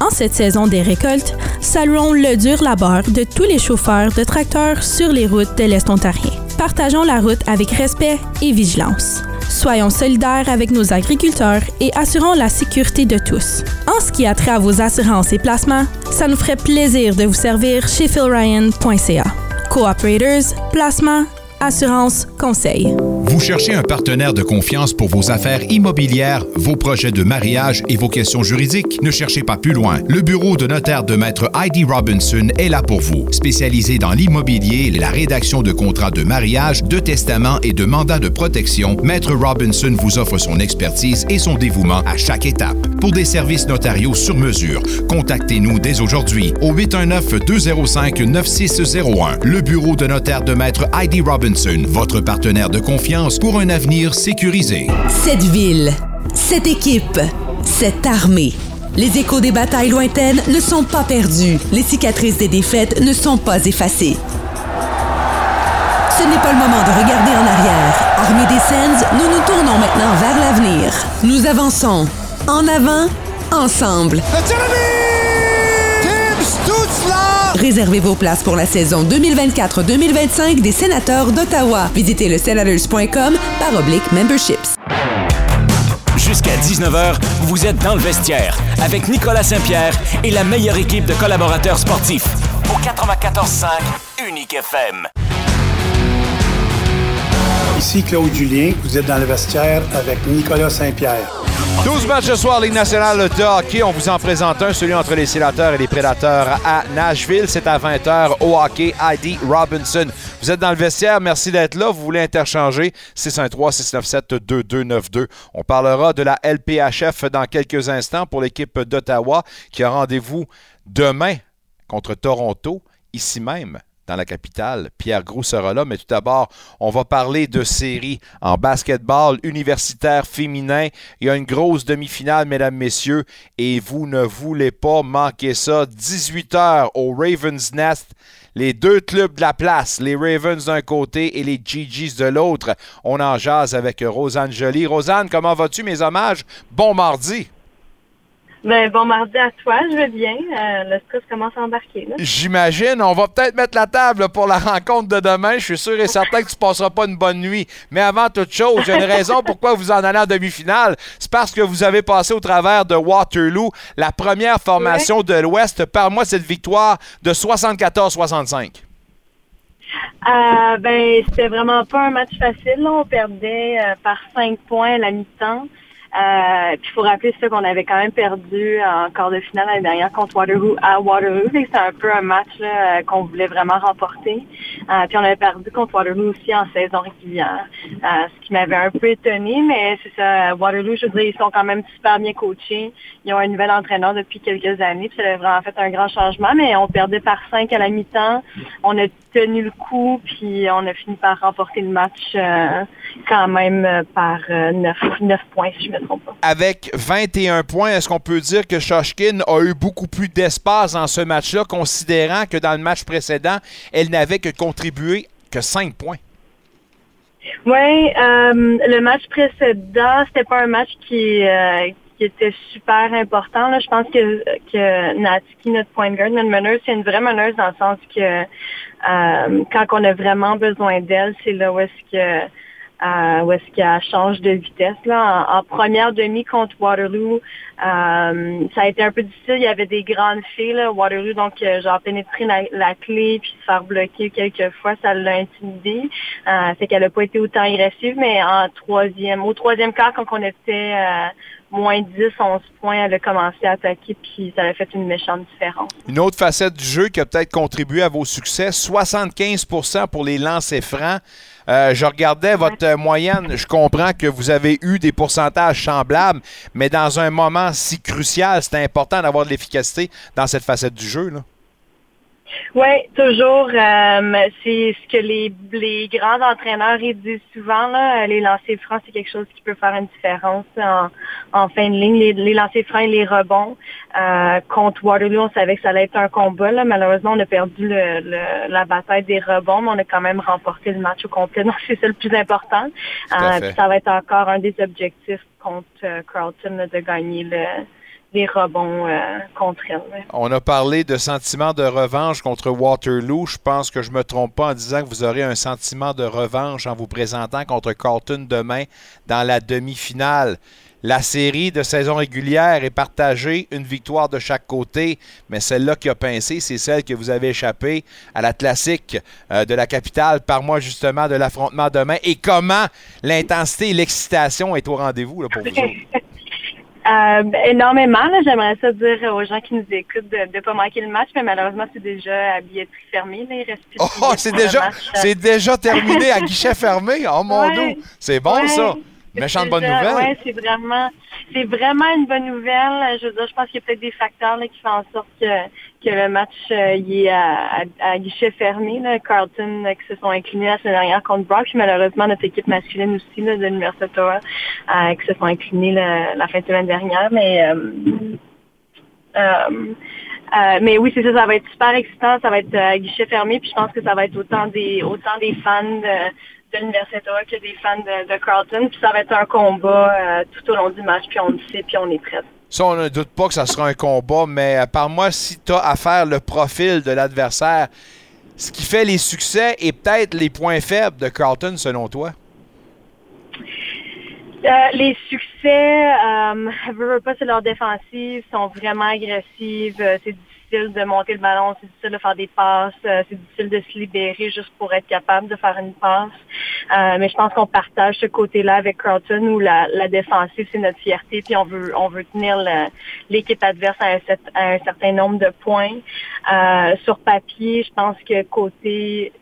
En cette saison des récoltes, saluons le dur labeur de tous les chauffeurs de tracteurs sur les routes de l'Est ontarien. Partageons la route avec respect et vigilance. Soyons solidaires avec nos agriculteurs et assurons la sécurité de tous. En ce qui a trait à vos assurances et placements, ça nous ferait plaisir de vous servir chez philryan.ca. Cooperators, placement, assurance, conseil. Vous cherchez un partenaire de confiance pour vos affaires immobilières, vos projets de mariage et vos questions juridiques? Ne cherchez pas plus loin. Le bureau de notaire de Maître Heidi Robinson est là pour vous. Spécialisé dans l'immobilier la rédaction de contrats de mariage, de testament et de mandats de protection, Maître Robinson vous offre son expertise et son dévouement à chaque étape. Pour des services notariaux sur mesure, contactez-nous dès aujourd'hui au 819-205-9601. Le bureau de notaire de Maître Heidi Robinson, votre partenaire de confiance pour un avenir sécurisé. Cette ville, cette équipe, cette armée. Les échos des batailles lointaines ne sont pas perdus. Les cicatrices des défaites ne sont pas effacées. Ce n'est pas le moment de regarder en arrière. Armée des Sens, nous nous tournons maintenant vers l'avenir. Nous avançons. En avant, ensemble. Réservez vos places pour la saison 2024-2025 des sénateurs d'Ottawa. Visitez le senators.com par oblique memberships. Jusqu'à 19h, vous êtes dans le vestiaire avec Nicolas Saint-Pierre et la meilleure équipe de collaborateurs sportifs. Au 94.5 Unique FM. Ici Claude Julien, vous êtes dans le vestiaire avec Nicolas Saint-Pierre. 12 matchs ce soir, Ligue nationale de hockey. On vous en présente un, celui entre les sénateurs et les prédateurs à Nashville. C'est à 20h au hockey. Heidi Robinson. Vous êtes dans le vestiaire. Merci d'être là. Vous voulez interchanger? 613-697-2292. On parlera de la LPHF dans quelques instants pour l'équipe d'Ottawa qui a rendez-vous demain contre Toronto, ici même dans la capitale. Pierre Gros sera là, mais tout d'abord, on va parler de séries en basketball universitaire féminin. Il y a une grosse demi-finale, mesdames, messieurs, et vous ne voulez pas manquer ça. 18h au Ravens Nest. Les deux clubs de la place, les Ravens d'un côté et les GGs de l'autre. On en jase avec Rosanne Joly. Rosanne, comment vas-tu, mes hommages? Bon mardi! Ben, bon mardi à toi, je vais bien. Euh, le stress commence à embarquer. J'imagine. On va peut-être mettre la table pour la rencontre de demain. Je suis sûr et certain que tu passeras pas une bonne nuit. Mais avant toute chose, il y a une raison pourquoi vous en allez en demi-finale. C'est parce que vous avez passé au travers de Waterloo, la première formation de l'Ouest. Par moi cette victoire de 74-65. Euh, ben, c'était vraiment pas un match facile. là. On perdait euh, par cinq points à la mi-temps. Euh, puis il faut rappeler ça qu'on avait quand même perdu en quart de finale l'année dernière contre Waterloo à Waterloo. C'est un peu un match là, qu'on voulait vraiment remporter. Euh, puis on avait perdu contre Waterloo aussi en saison régulière, euh, ce qui m'avait un peu étonné, mais c'est ça. Waterloo, je veux dire, ils sont quand même super bien coachés. Ils ont un nouvel entraîneur depuis quelques années. Puis ça a vraiment fait un grand changement, mais on perdait par 5 à la mi-temps. On a tenu le coup, puis on a fini par remporter le match euh, quand même euh, par 9, euh, 9, points, si je ne me trompe pas. Avec 21 points, est-ce qu'on peut dire que Shoshkin a eu beaucoup plus d'espace dans ce match-là, considérant que dans le match précédent, elle n'avait que contribué que 5 points? Oui, le match précédent, c'était pas un match qui, qui était super important. Là. Je pense que, que Natsuki, notre point guard, notre meneuse, c'est une vraie meneuse dans le sens que euh, quand on a vraiment besoin d'elle, c'est là où est-ce que euh, où est-ce qu'elle change de vitesse. Là? En, première demi contre Waterloo, euh, ça a été un peu difficile. Il y avait des grandes filles, là, Waterloo, donc euh, genre pénétrer la, clé puis se faire bloquer quelques fois, ça l'a intimidée. Euh, qu'elle n'a pas été autant agressive, mais en troisième, au troisième quart, quand on était euh, moins 10, 11 points, elle a commencé à attaquer, puis ça a fait une méchante différence. Une autre facette du jeu qui a peut-être contribué à vos succès, 75% pour les lancers francs. Euh, je regardais votre euh, moyenne. Je comprends que vous avez eu des pourcentages semblables, mais dans un moment si crucial, c'est important d'avoir de l'efficacité dans cette facette du jeu. Oui, toujours. Euh, c'est ce que les, les grands entraîneurs disent souvent. Là, les lancers francs, c'est quelque chose qui peut faire une différence en, en fin de ligne. Les, les lancers francs et les rebonds. Euh, contre Waterloo, on savait que ça allait être un combat. Là. Malheureusement, on a perdu le, la bataille des rebonds, mais on a quand même remporté le match au complet. Donc, c'est ça le plus important. Euh, ça va être encore un des objectifs contre euh, Carlton de gagner le des rebonds euh, contre elle. On a parlé de sentiment de revanche contre Waterloo. Je pense que je me trompe pas en disant que vous aurez un sentiment de revanche en vous présentant contre Carlton demain dans la demi-finale. La série de saison régulière est partagée, une victoire de chaque côté, mais celle-là qui a pincé, c'est celle que vous avez échappé à la classique euh, de la capitale par mois justement de l'affrontement demain. Et comment l'intensité et l'excitation est au rendez-vous pour vous Euh, énormément. J'aimerais ça dire aux gens qui nous écoutent de ne pas manquer le match, mais malheureusement, c'est déjà à billetterie fermée. Là. Il reste plus oh, c'est déjà, c'est déjà terminé à guichet fermé. Oh mon Dieu! C'est bon, ça! Méchante bonne nouvelle. Oui, c'est vraiment, c'est vraiment une bonne nouvelle. Je veux dire, je pense qu'il y a peut-être des facteurs qui font en sorte que, que le match euh, est à, guichet fermé. Carlton euh, qui se sont inclinés la semaine dernière contre Brock. Puis malheureusement, notre équipe masculine aussi de l'Université d'Ottawa euh, qui se sont inclinés la fin de semaine dernière. Mais mais oui, c'est ça, ça va être super excitant, ça va être à guichet fermé, puis je pense que ça va être autant des autant des fans de, de l'Université que des fans de, Carlton. Puis ça va être un combat euh, tout au long du match, puis on le sait, puis on est prêt. Ça, on ne doute pas que ça sera un combat, mais euh, par moi, si tu as à faire le profil de l'adversaire, ce qui fait les succès et peut-être les points faibles de Carlton, selon toi? Euh, les succès, euh, veux pas, c'est leur défensive, sont vraiment agressives. c'est difficile de monter le ballon, c'est difficile de faire des passes, euh, c'est difficile de se libérer juste pour être capable de faire une passe. Euh, mais je pense qu'on partage ce côté-là avec Carlton où la, la défensive, c'est notre fierté, puis on veut on veut tenir l'équipe adverse à un, certain nombre de points. Euh, sur papier, je pense que côté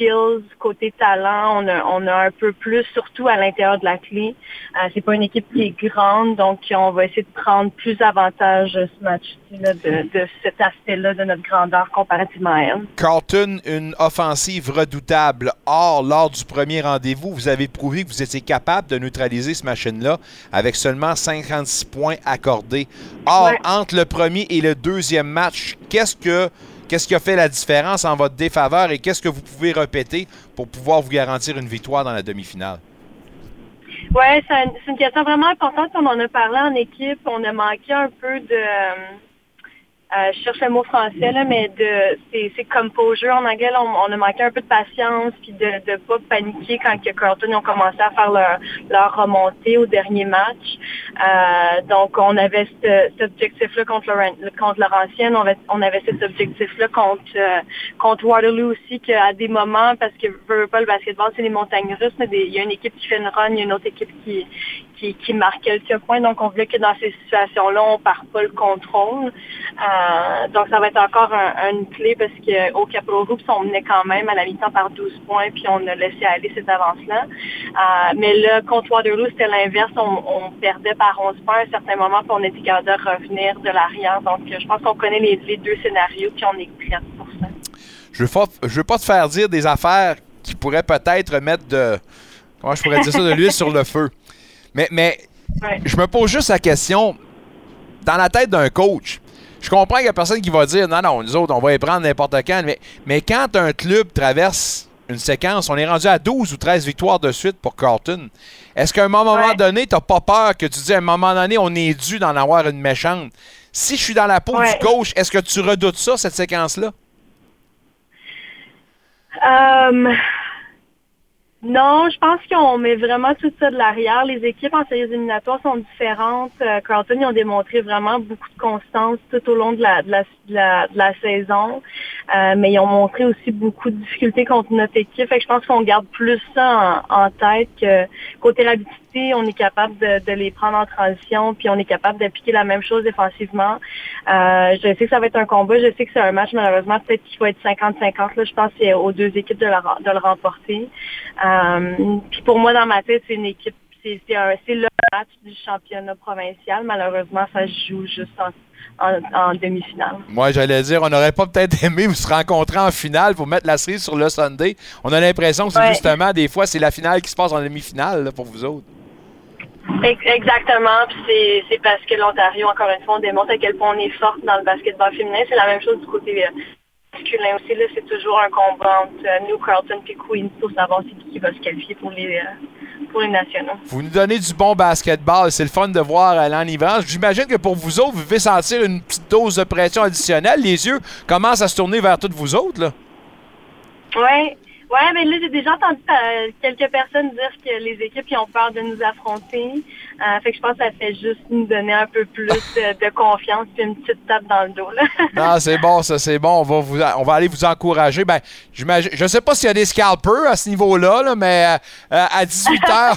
skills, côté talent, on a, on a un peu plus, surtout à l'intérieur de la clé. Euh, c'est pas une équipe qui est grande, donc on va essayer de prendre plus avantage ce match de, de cet aspect-là de notre grandeur comparativement à elle. Carlton, une offensive redoutable. Or, lors du premier rendez-vous, vous avez prouvé que vous étiez capable de neutraliser ce machine-là avec seulement 56 points accordés. Or, entre le premier et le deuxième match, qu'est-ce que Qu'est-ce qui a fait la différence en votre défaveur et qu'est-ce que vous pouvez répéter pour pouvoir vous garantir une victoire dans la demi-finale? Oui, c'est une question vraiment importante. On en a parlé en équipe. On a manqué un peu de euh, je cherche le mot français, là, mais de c'est composure en anglais. on, a manqué un peu de patience, puis de ne pas paniquer quand que Carlton ont commencé à faire leur, remontée au dernier match. Donc, on avait cet, objectif-là contre, Laurentienne, on avait, cet objectif-là contre, Waterloo aussi, qu'à des moments, parce que veut pas le basketball, c'est les montagnes russes, mais il y a une équipe qui fait une run, il y a une autre équipe qui, qui, qui marque quelques points. Donc, on voulait que dans ces situations-là, on ne part pas le contrôle. Euh, donc, ça va être encore une clé parce qu'au Capital Group, on menait quand même à la mi-temps par 12 points, puis on a laissé aller cette avance-là. Euh, mais là, contre Waterloo, c'était l'inverse. On, perdait par 11 points à un certain moment, puis on était capable de revenir de l'arrière. Donc, je pense qu'on connaît les, deux scénarios, puis on est prêts pour ça. Je ne veux, pas te faire dire des affaires qui pourraient peut-être mettre de... Comment je pourrais dire ça? De l'huile sur le feu. Mais, mais je me pose juste la question, dans la tête d'un coach, je comprends qu'il y a personne qui va dire non, non, nous autres, on va y prendre n'importe quand, mais, mais quand un club traverse une séquence, on est rendu à 12 ou 13 victoires de suite pour Carlton. Est-ce qu'à un moment donné, tu n'as pas peur que tu dis à un moment donné, on est dû d'en avoir une méchante? Si je suis dans la peau du coach, est-ce que tu redoutes ça, cette séquence-là? Euh, non, je pense qu'on met vraiment tout ça de l'arrière. Les équipes en séries éliminatoires sont différentes. Euh, Carlton, ils ont démontré vraiment beaucoup de constance tout au long de la, saison. Euh, mais ils ont montré aussi beaucoup de difficultés contre notre équipe. Fait que je pense qu'on garde plus ça en, tête que côté on est capable de, les prendre en transition, puis on est capable d'appliquer la même chose défensivement. Euh, je sais que ça va être un combat. Je sais que c'est un match, malheureusement, peut-être qu'il faut être 50-50. Je pense que c'est aux deux équipes de, de le remporter. Euh, puis pour moi, dans ma tête, c'est une équipe, c'est le match du championnat provincial. Malheureusement, ça se joue juste en, demi-finale. Moi, j'allais dire, on n'aurait pas peut-être aimé vous se rencontrer en finale pour mettre la série sur le Sunday. On a l'impression que c'est justement, des fois, c'est la finale qui se passe en demi-finale pour vous autres. Exactement. Puis c'est parce que l'Ontario, encore une fois, on démontre à quel point on est forte dans le basketball féminin. C'est la même chose du côté euh, masculin aussi. C'est toujours un combat entre euh, New Carlton et Queens pour savoir qui va se qualifier pour les, euh, pour les nationaux. Vous nous donnez du bon basketball. C'est le fun de voir à l'enivrance. J'imagine que pour vous autres, vous devez sentir une petite dose de pression additionnelle. Les yeux commencent à se tourner vers toutes vous autres. Là. Oui. Ouais, mais là, j'ai déjà entendu euh, quelques personnes dire que les équipes ont peur de nous affronter. Euh, fait que je pense que ça fait juste nous donner un peu plus de, confiance et une petite tape dans le dos. Là. non, c'est bon, ça, c'est bon. On va, vous, on va aller vous encourager. Ben, je ne sais pas s'il y a des scalpers à ce niveau-là, mais euh, à 18h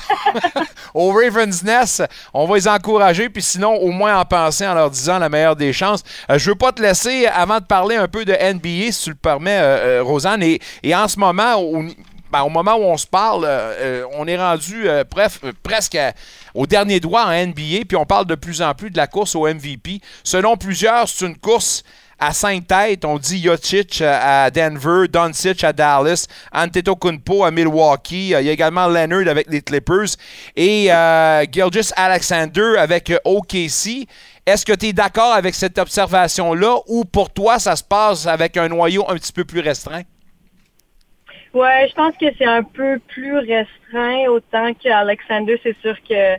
au Ravens Nest, on va les encourager. Puis sinon, au moins en penser en leur disant la meilleure des chances. je veux pas te laisser, avant de parler un peu de NBA, si tu le permets, Rosanne. Et, et en ce moment, ben, au, moment où on se parle, euh, euh, on est rendu euh, presque au dernier doigt en NBA, puis on parle de plus en plus de la course au MVP. Selon plusieurs, c'est une course à cinq têtes. On dit Jokic à Denver, Doncic à Dallas, Antetokounmpo à Milwaukee. Il y a également Leonard avec les Clippers et Gilgis Alexander avec OKC. Est-ce que tu es d'accord avec cette observation-là ou pour toi, ça se passe avec un noyau un petit peu plus restreint? Ouais, je pense que c'est un peu plus restreint, autant qu'Alexander, c'est sûr que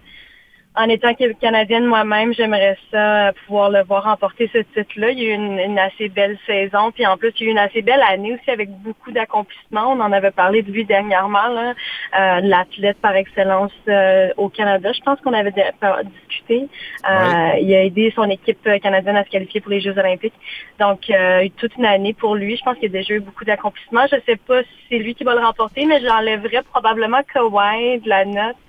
en étant canadienne moi-même, j'aimerais ça pouvoir le voir remporter ce titre-là. Il y a eu une, assez belle saison, puis en plus, il y a eu une assez belle année aussi avec beaucoup d'accomplissements. On en avait parlé de lui dernièrement, là, euh, l'athlète par excellence euh, au Canada. Je pense qu'on avait discuté. Euh, il a aidé son équipe canadienne à se qualifier pour les Jeux olympiques. Donc, euh, toute une année pour lui. Je pense qu'il a déjà eu beaucoup d'accomplissements. Je ne sais pas si c'est lui qui va le remporter, mais j'enlèverais probablement Kawhi de la note euh,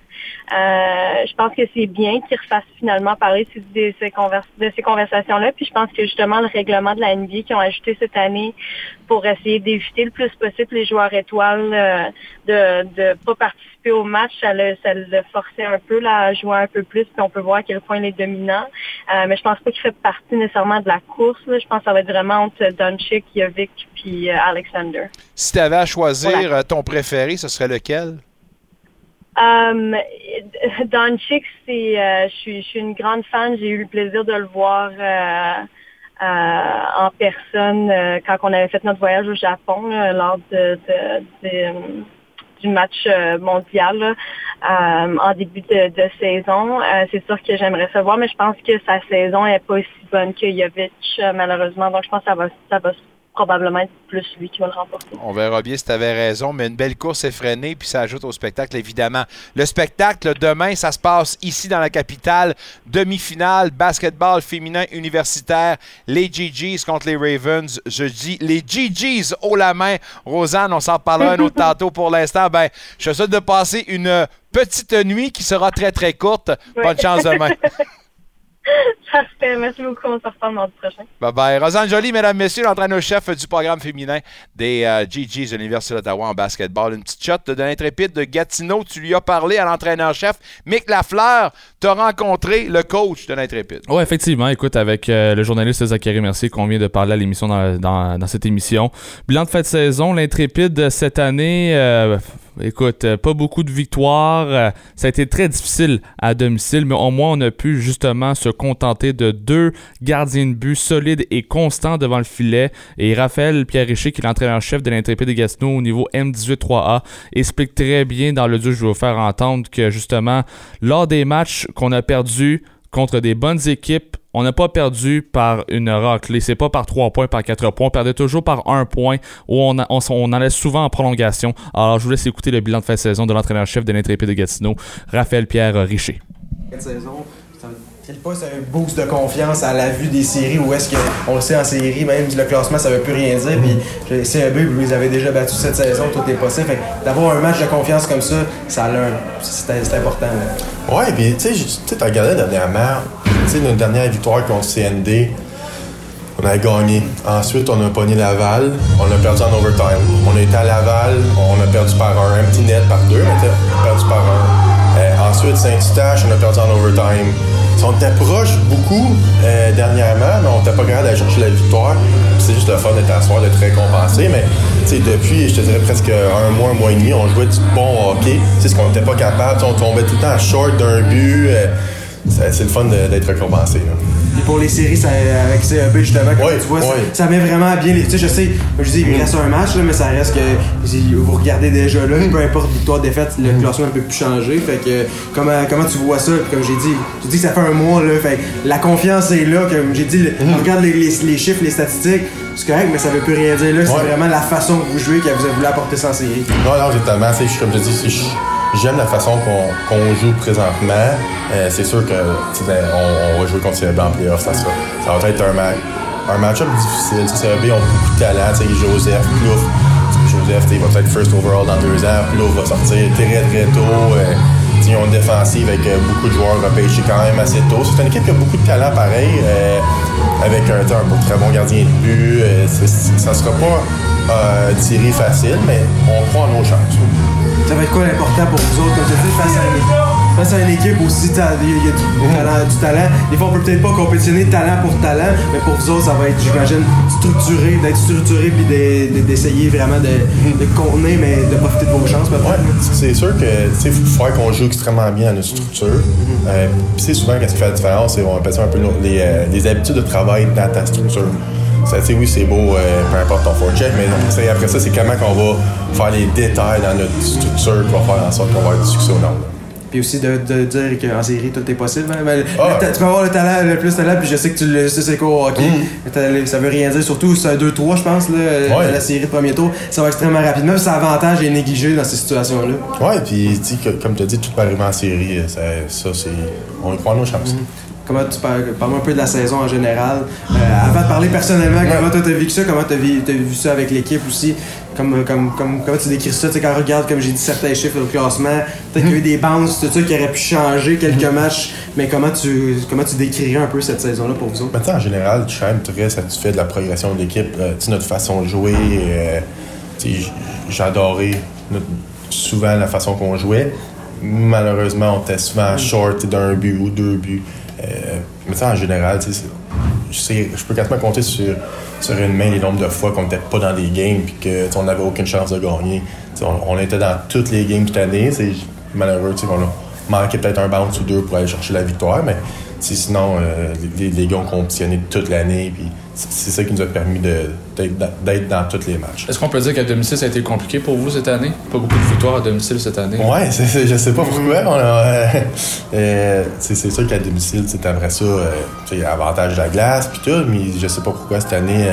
je pense que c'est bien qu'ils refassent finalement parler de ces, conversations-là. Puis je pense que justement le règlement de la NBA qu'ils ont ajouté cette année pour essayer d'éviter le plus possible les joueurs étoiles euh, de ne pas participer au match, ça le, ça le forçait un peu là, à jouer un peu plus, puis on peut voir à quel point il est dominant. Euh, mais je pense pas qu'il fait partie nécessairement de la course. Je pense que ça va être vraiment entre Doncic, Jovic puis Alexander. Si tu avais à choisir ton préféré, ce serait lequel? Um, Don Chick, c'est, euh, je, suis, une grande fan. J'ai eu le plaisir de le voir euh, en personne quand on avait fait notre voyage au Japon lors du match mondial en début de, saison. c'est sûr que j'aimerais savoir, mais je pense que sa saison n'est pas aussi bonne que Jovic, malheureusement. Donc, je pense que ça va, ça va probablement être plus lui qui va le remporter. On verra bien si tu avais raison, mais une belle course effrénée, puis ça ajoute au spectacle, évidemment. Le spectacle, demain, ça se passe ici dans la capitale. Demi-finale, basketball féminin universitaire, les GGs contre les Ravens. Je dis les GGs haut la main. Rosanne, on s'en parlera un autre tantôt pour l'instant. Ben, je souhaite de passer une petite nuit qui sera très, très courte. Bonne chance demain. Parfait. Merci beaucoup. On se reparle mardi prochain. Bye bye. Rosanne Jolie, mesdames, messieurs, l'entraîneur-chef du programme féminin des euh, GGs de l'Université d'Ottawa en basketball. Une petite shot de l'intrépide de Gatineau. Tu lui as parlé à l'entraîneur-chef. Mick Lafleur, tu as rencontré le coach de l'intrépide. Oui, effectivement. Écoute, avec euh, le journaliste Zachary Mercier qu'on vient de parler à l'émission dans, cette émission. Bilan de fin de saison, l'intrépide cette année. Euh, écoute, euh, pas beaucoup de victoires. Euh, ça a été très difficile à domicile, mais au moins on a pu justement se contenter de deux gardiens de but solides et constants devant le filet. Et Raphaël Pierre Richer, qui est l'entraîneur-chef de l'Intrépide de Gatineau au niveau M18-3A, explique très bien dans le jeu je vais vous faire entendre que justement, lors des matchs qu'on a perdus contre des bonnes équipes, on n'a pas perdu par une raclée. C'est pas par trois points, par quatre points. On perdait toujours par un point où on, on, allait souvent en prolongation. Alors, je vous laisse écouter le bilan de fin de saison de l'entraîneur-chef de l'Intrépide de Gatineau, Raphaël Pierre Richer. Quel pas un boost de confiance à la vue des séries où est-ce qu'on le sait en série, même le classement ça veut plus rien dire. Puis CEB, vous les avez déjà battus cette saison, tout est possible. d'avoir un match de confiance comme ça, ça c'est important. Ouais, puis tu sais, t'as regardé dernièrement, tu sais, notre dernière victoire contre CND, on a gagné. Ensuite, on a pogné Laval, on a perdu en overtime. On a été à Laval, on a perdu par un, petit net par deux, mais on a perdu par un. Ensuite, Saint-Eustache, on a perdu en overtime. On était proche beaucoup euh, dernièrement, mais on n'était pas capable d'aller chercher la victoire. C'est juste le fun d'être à soir, d'être récompensé. Mais depuis, je te dirais presque un mois, un mois et demi, on jouait du bon hockey. C'est ce qu'on n'était pas capable. on tombait tout le temps short d'un but. Euh, c'est le fun d'être récompensé. Pour les séries, ça, avec CEB, justement, comme tu vois, ça, met vraiment bien les. Tu sais, je sais, je dis, il reste un match, mais ça reste que vous regardez déjà là, peu importe victoire, défaite, le mm. classement ne peut plus changer. Fait que comment, comment tu vois ça? Comme j'ai dit, j'ai dit que ça fait un mois, là. Fait la confiance est là. Comme j'ai dit, on mm. regarde les, les, chiffres, les statistiques, c'est correct, mais ça veut plus rien dire là. C'est vraiment la façon que vous jouez qui vous a voulu apporter ça en série. Non, non, exactement. Comme je dis, J'aime la façon qu'on joue présentement. Euh, c'est sûr que ben, on, va jouer contre CRB en playoff, ça, ça, ça va être un, match, un match-up difficile. CRB ont beaucoup de talent. Joseph, Plouf, Joseph il va être first overall dans deux ans. Plouf va sortir très très tôt. Euh, ils ont une défensive avec euh, beaucoup de joueurs repêchés quand même assez tôt. C'est une équipe qui a beaucoup de talent pareil, avec un, un, très bon gardien de but. ça sera pas tiré facile, mais on prend nos chances ça va être quoi l'important pour vous autres, comme tu dis, face à, face à une équipe aussi, il y a, du, talent, Des fois, on peut peut-être pas compétitionner talent pour talent, mais pour vous autres, ça va être, j'imagine, structuré, d'être structuré puis d'essayer vraiment de, de contenir, mais de profiter de vos chances, peut-être. c'est sûr que, il faut qu'on joue extrêmement bien dans notre structure. Mm-hmm. Euh, c'est souvent, qu'est-ce qui fait la différence, c'est on appelle ça un peu les, euh, les habitudes de travail dans ta structure. Ça, oui, c'est beau, euh, peu importe ton forecheck, mais après ça, c'est comment qu'on va faire les détails dans notre structure qui va faire en sorte qu'on va avoir du succès au nombre. Puis aussi de, de dire qu'en série, tout est possible. Hein. Ah. Tu peux avoir le talent, le plus talent, puis je sais que tu le sais c'est quoi au hockey. Mm. Ça veut rien dire, surtout c'est un 2-3, je pense, là, la série de premier tour. Ça va extrêmement rapidement, ça avantage est négligé dans ces situations-là. Ouais, puis comme tu as dit, tout peut arriver en série. Ça, ça c'est. On y croit nos chances. Mm. Comment tu parles, parle un peu de la saison en général. Euh, avant de parler personnellement, comment tu as vécu ça, comment tu as, vu ça avec l'équipe aussi, comme, comme, comme, comment tu décris ça, tu sais, quand on regarde, comme j'ai dit, certains chiffres au classement, peut-être qu'il y a eu des bounces, tout ça, qui auraient pu changer quelques mm-hmm. matchs, mais comment tu, comment tu décrirais un peu cette saison-là pour vous autres? Maintenant, en général, je suis quand même très satisfait de la progression de l'équipe, euh, notre façon de jouer, euh, j'adorais souvent la façon qu'on jouait. Malheureusement, on était souvent short d'un but ou deux buts. Euh, mais ça, en général, je peux quasiment compter sur, sur une main les nombres de fois qu'on n'était pas dans des games et qu'on n'avait aucune chance de gagner. On, était dans toutes les games cette année. C'est malheureux, on a manqué peut-être un bounce ou deux pour aller chercher la victoire, mais sinon, euh, les, les, gars ont compétitionné toute l'année. Puis c'est ça qui nous a permis d'être dans tous les matchs. Est-ce qu'on peut dire qu'à domicile, ça a été compliqué pour vous cette année? Pas beaucoup de victoires à domicile cette année? Ouais, c'est, je sais pas pourquoi. euh, c'est sûr qu'à domicile, après ça, euh, avantage de la glace puis tout, mais je sais pas pourquoi cette année,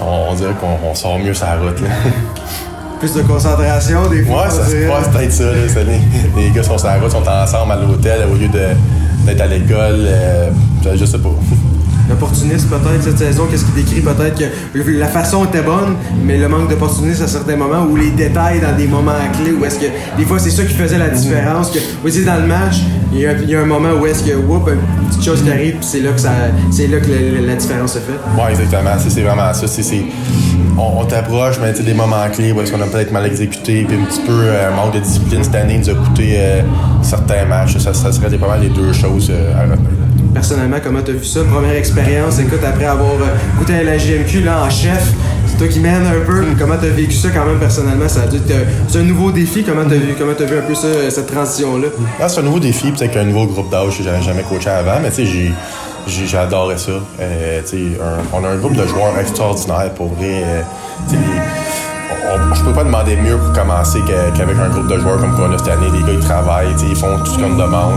on, dirait qu'on sort mieux sur la route. plus de concentration des fois. Ouais, ça se passe peut-être ça, là, Les gars sont sur la route, sont ensemble à l'hôtel au lieu d'être à l'école. Euh, je sais pas. L'opportuniste peut-être cette saison, qu'est-ce qu'il décrit? Peut-être que la façon était bonne, mais le manque d'opportunisme à certains moments ou les détails dans des moments clés où est-ce que des fois c'est ça qui faisait la différence que vous dans le match, il y, a, il y, a, un moment où est-ce que whoop, une petite chose qui arrive puis c'est là que ça c'est là que la, différence se fait. Ouais, exactement, c'est vraiment ça, c'est on, t'approche, mais tu des moments clés où est-ce qu'on a peut-être mal exécuté, puis un petit peu euh, manque de discipline cette année nous a coûté euh, certains matchs. Ça, ça serait pas mal les deux choses euh, à retenir. Personnellement, comment t'as vu ça? Première expérience, écoute, après avoir goûté à la GMQ là, en chef, c'est toi qui mène un peu. Comment t'as vécu ça quand même personnellement? Ça c'est un nouveau défi. Comment t'as vu, comment as vu un peu ça, cette transition-là? Ah, c'est un nouveau défi, puis c'est un nouveau groupe d'âge que j'avais jamais coaché avant, mais tu sais, j'ai J'adorais ça. Euh, un, on a un groupe de joueurs extraordinaires pour vrai. Euh, on, je peux pas demander mieux pour commencer qu'avec un groupe de joueurs comme qu'on a cette année. Les gars, ils travaillent, ils font tout ce qu'on demande.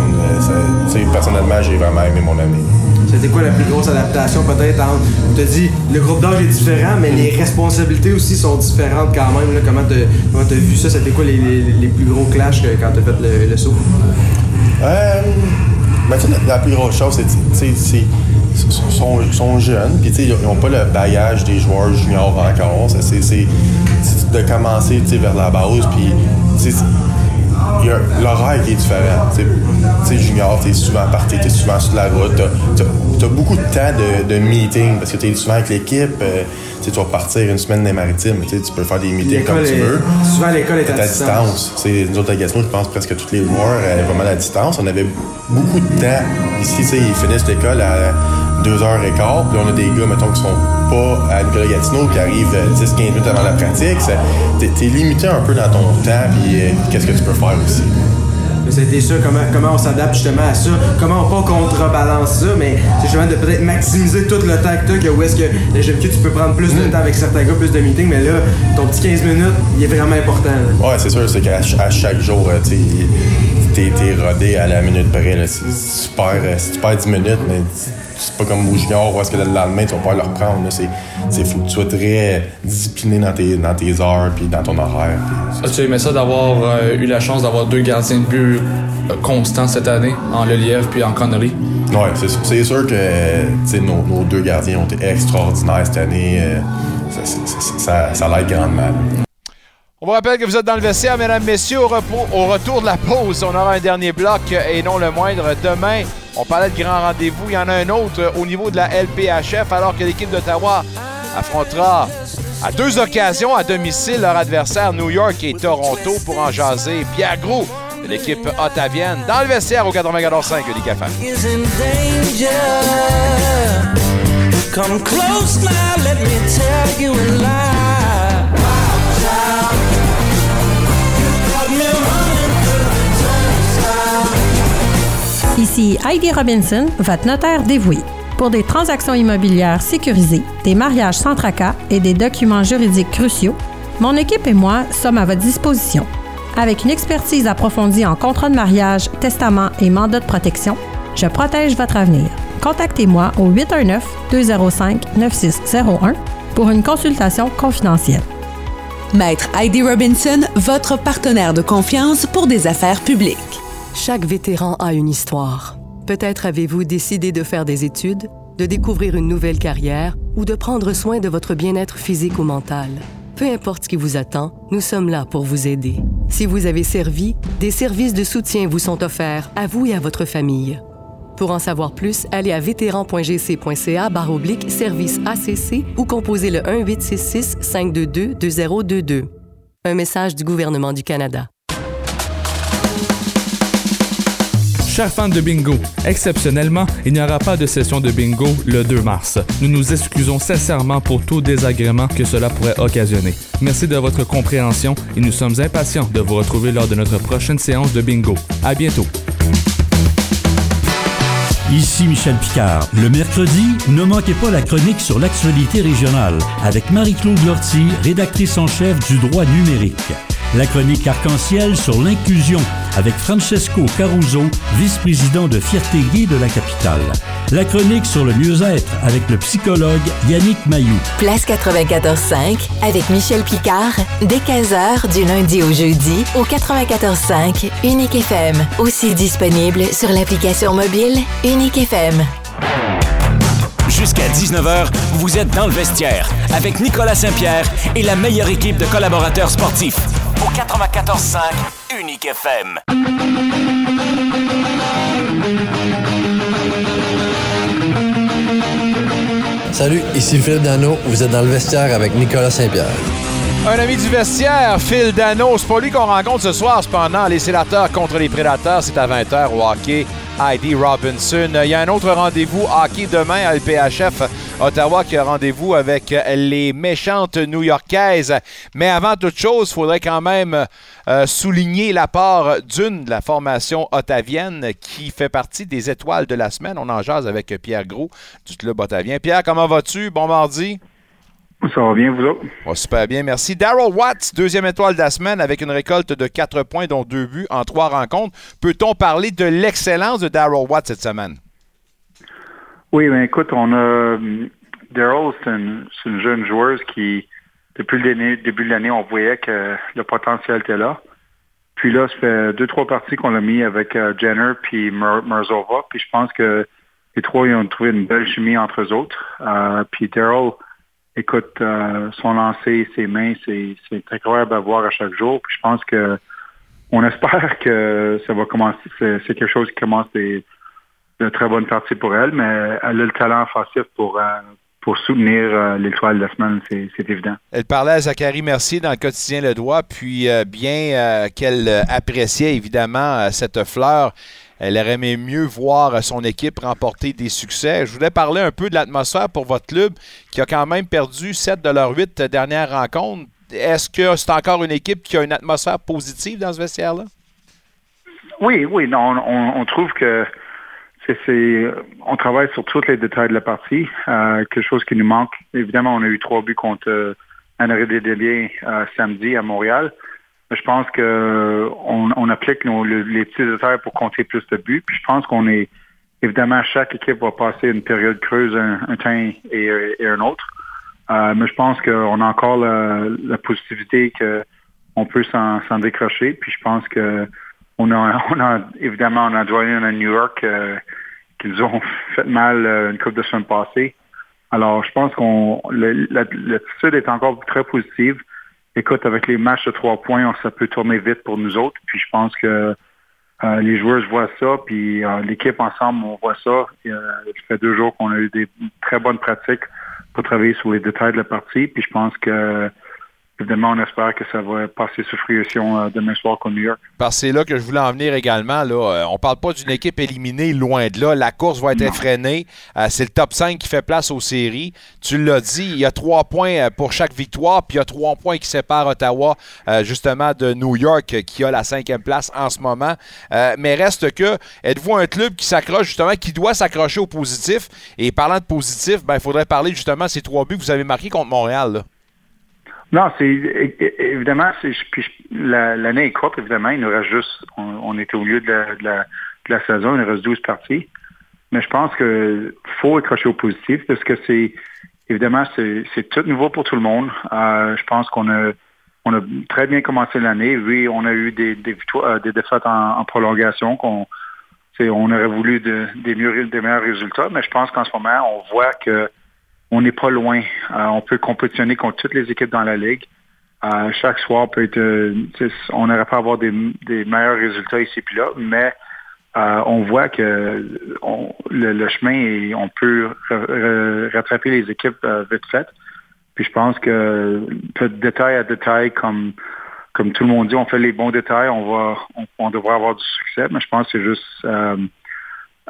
Euh, personnellement, j'ai vraiment aimé mon année. C'était quoi la plus grosse adaptation peut-être entre, on te dit, le groupe d'âge est différent, mais les responsabilités aussi sont différentes quand même. Là. Comment tu as vu ça? C'était quoi les, les, plus gros clashs quand tu as fait le, le saut? Euh, ben, la, plus grosse chose, c'est sont, sont, jeunes, puis ils n'ont pas le bagage des joueurs juniors encore. C'est de commencer vers la base, puis l'horaire qui est différent. Tu junior, tu es souvent parti, tu es souvent sur la route, tu as, beaucoup de temps de, de meeting parce que tu es souvent avec l'équipe. Euh, tu vas partir une semaine des maritimes, tu peux faire des meetings comme tu veux. Souvent, l'école est à, à distance. distance. Nous autres, à Gatineau, je pense presque tous les joueurs pas mal à distance. On avait beaucoup de temps. Ici, ils finissent l'école à 2h15, puis on a des gars, mettons, qui sont pas à Nicolas Gatineau, qui arrivent 10-15 minutes avant la pratique. T'es es limité un peu dans ton temps, puis euh, qu'est-ce que tu peux faire aussi? C'était ça, comment, comment on s'adapte justement à ça, comment on pas contrebalance ça, mais c'est justement de peut-être maximiser tout le temps que tu as, où est-ce que les jeunes tu peux prendre plus de mm. temps avec certains gars, plus de meetings, mais là, ton petit 15 minutes, il est vraiment important. Ouais, c'est sûr, c'est qu'à chaque jour, euh, tu t'es rodé à la minute près. Si, tu perds, euh, si tu perds 10 minutes, mais c'est pas comme au junior où est-ce que le lendemain, tu vas pas le reprendre. C'est fou que tu sois très discipliné dans tes, dans tes heures puis dans ton horaire. As-tu aimé ça d'avoir euh, eu la chance d'avoir deux gardiens de but euh, constants cette année, en Lelièvre puis en Connery? Oui, c'est sûr que nos, nos, deux gardiens ont été extraordinaires cette année. Euh, ça, ça, ça l'aide grandement. On vous rappelle que vous êtes dans le vestiaire, mesdames, messieurs, au, retour de la pause. On aura un dernier bloc et non le moindre. Demain, on parlait de grand rendez-vous. Il y en a un autre au niveau de la LPHF, alors que l'équipe d'Ottawa affrontera à deux occasions à domicile leur adversaire New York et Toronto pour en jaser. Pierre de l'équipe ottavienne dans le vestiaire au 94.5 de Come close now, let me tell you Ici Heidi Robinson, votre notaire dévoué. Pour des transactions immobilières sécurisées, des mariages sans tracas et des documents juridiques cruciaux, mon équipe et moi sommes à votre disposition. Avec une expertise approfondie en contrat de mariage, testament et mandat de protection, je protège votre avenir. Contactez-moi au 819-205-9601 pour une consultation confidentielle. Maître Heidi Robinson, votre partenaire de confiance pour des affaires publiques. Chaque vétéran a une histoire. Peut-être avez-vous décidé de faire des études, de découvrir une nouvelle carrière ou de prendre soin de votre bien-être physique ou mental. Peu importe ce qui vous attend, nous sommes là pour vous aider. Si vous avez servi, des services de soutien vous sont offerts à vous et à votre famille. Pour en savoir plus, allez à vétéran.gc.ca oblique service ACC ou composez le 1-866 522 2022. Un message du gouvernement du Canada. Chers fans de bingo, exceptionnellement, il n'y aura pas de session de bingo le 2 mars. Nous nous excusons sincèrement pour tout désagrément que cela pourrait occasionner. Merci de votre compréhension et nous sommes impatients de vous retrouver lors de notre prochaine séance de bingo. À bientôt. Ici Michel Picard. Le mercredi, ne manquez pas la chronique sur l'actualité régionale avec Marie-Claude Lortie, rédactrice en chef du droit numérique. La chronique arc-en-ciel sur l'inclusion avec Francesco Caruso, vice-président de Fierté Gay de la capitale. La chronique sur le mieux-être avec le psychologue Yannick Mayou. Place 94.5 avec Michel Picard, dès 15h du lundi au jeudi au 94.5 Unique FM. Aussi disponible sur l'application mobile Unique FM. Jusqu'à 19h, vous êtes dans le vestiaire avec Nicolas Saint-Pierre et la meilleure équipe de collaborateurs sportifs au 94.5 Unique FM. Salut, ici Philippe Dano. Vous êtes dans le vestiaire avec Nicolas Saint-Pierre. Un ami du vestiaire, Phil Dano. C'est pas lui qu'on rencontre ce soir, cependant. Les sénateurs contre les prédateurs, c'est à 20h au hockey. Heidi Robinson. Il y a un autre rendez-vous hockey demain à l'PHF Ottawa qui a rendez-vous avec les méchantes new-yorkaises. Mais avant toute chose, il faudrait quand même euh, souligner l'apport d'une de la formation ottavienne qui fait partie des étoiles de la semaine. On en jase avec Pierre Gros du club ottavien. Pierre, comment vas-tu? Bon mardi. Ça va bien, vous autres? super bien, merci. Daryl Watts, deuxième étoile de la semaine avec une récolte de quatre points, dont deux buts en trois rencontres. Peut-on parler de l'excellence de Daryl Watts cette semaine? Oui, mais écoute, on a. Daryl, c'est une, jeune joueuse qui, depuis le début de l'année, on voyait que le potentiel était là. Puis là, ça fait deux, trois parties qu'on l'a mis avec euh, Jenner puis Merzova. Puis je pense que les trois, ils ont trouvé une belle chimie entre eux autres. Euh, puis Daryl, écoute, euh, son lancer, ses mains, c'est incroyable à voir à chaque jour. Puis je pense que on espère que ça va commencer. C'est quelque chose qui commence des, de très bonnes parties pour elle, mais elle a le talent offensif pour, euh, pour soutenir euh, l'étoile de la semaine, c'est évident. Elle parlait à Zachary Mercier dans le quotidien Le Droit, puis bien qu'elle appréciait évidemment cette fleur, elle aurait aimé mieux voir son équipe remporter des succès. Je voulais parler un peu de l'atmosphère pour votre club qui a quand même perdu 7 de leurs 8 dernières rencontres. Est-ce que c'est encore une équipe qui a une atmosphère positive dans ce vestiaire-là? Oui, oui. On, trouve que c'est, on travaille sur tous les détails de la partie. Euh, quelque chose qui nous manque. Évidemment, on a eu trois buts contre euh, Desdeliens euh, samedi à Montréal je pense que on, applique les petits détails pour compter plus de buts. Puis je pense qu'on est évidemment chaque équipe va passer une période creuse un, temps et, un autre. Euh, mais je pense qu'on a encore la, positivité qu'on peut s'en décrocher. Puis je pense que on a, on a évidemment on a joint à New York euh, qui nous ont fait mal euh, une couple de semaines passées. Alors je pense qu'on l'attitude est encore très positive écoute, avec les matchs de trois points, ça peut tourner vite pour nous autres. Puis je pense que euh, les joueurs voient ça, puis euh, l'équipe ensemble, on voit ça. Euh, ça fait deux jours qu'on a eu des très bonnes pratiques pour travailler sur les détails de la partie. Puis je pense que Évidemment, on espère que ça va passer sous fruition euh, demain soir contre New York. Parce que c'est là que je voulais en venir également. Là. Euh, on parle pas d'une équipe éliminée loin de là. La course va être effrénée. Euh, c'est le top 5 qui fait place aux séries. Tu l'as dit, il y a trois points pour chaque victoire, puis il y a trois points qui séparent Ottawa justement de New York qui a la cinquième place en ce moment. mais reste que, êtes-vous un club qui s'accroche justement, qui doit s'accrocher au positif? Et parlant de positif, ben, il faudrait parler justement de ces trois buts que vous avez marqués contre Montréal. Là. Non, c'est évidemment, l'année est courte, évidemment. Il nous reste juste, on, est au milieu de la, saison, il nous reste 12 parties. Mais je pense qu'il faut accrocher au positif parce que c'est évidemment c'est tout nouveau pour tout le monde. Euh, je pense qu'on a on a très bien commencé l'année. Oui, on a eu des, des victoires, euh, des défaites en, prolongation qu'on on aurait voulu des meilleurs résultats, mais je pense qu'en ce moment, on voit que on n'est pas loin. Euh, on peut compétitionner contre toutes les équipes dans la ligue. Euh, chaque soir peut être, euh, on n'aurait pas avoir des, meilleurs résultats ici et là, mais on voit que le, chemin on peut rattraper les équipes vite fait. Puis je pense que de détail à détail, comme comme tout le monde dit, on fait les bons détails, on va on devrait avoir du succès, mais je pense que c'est juste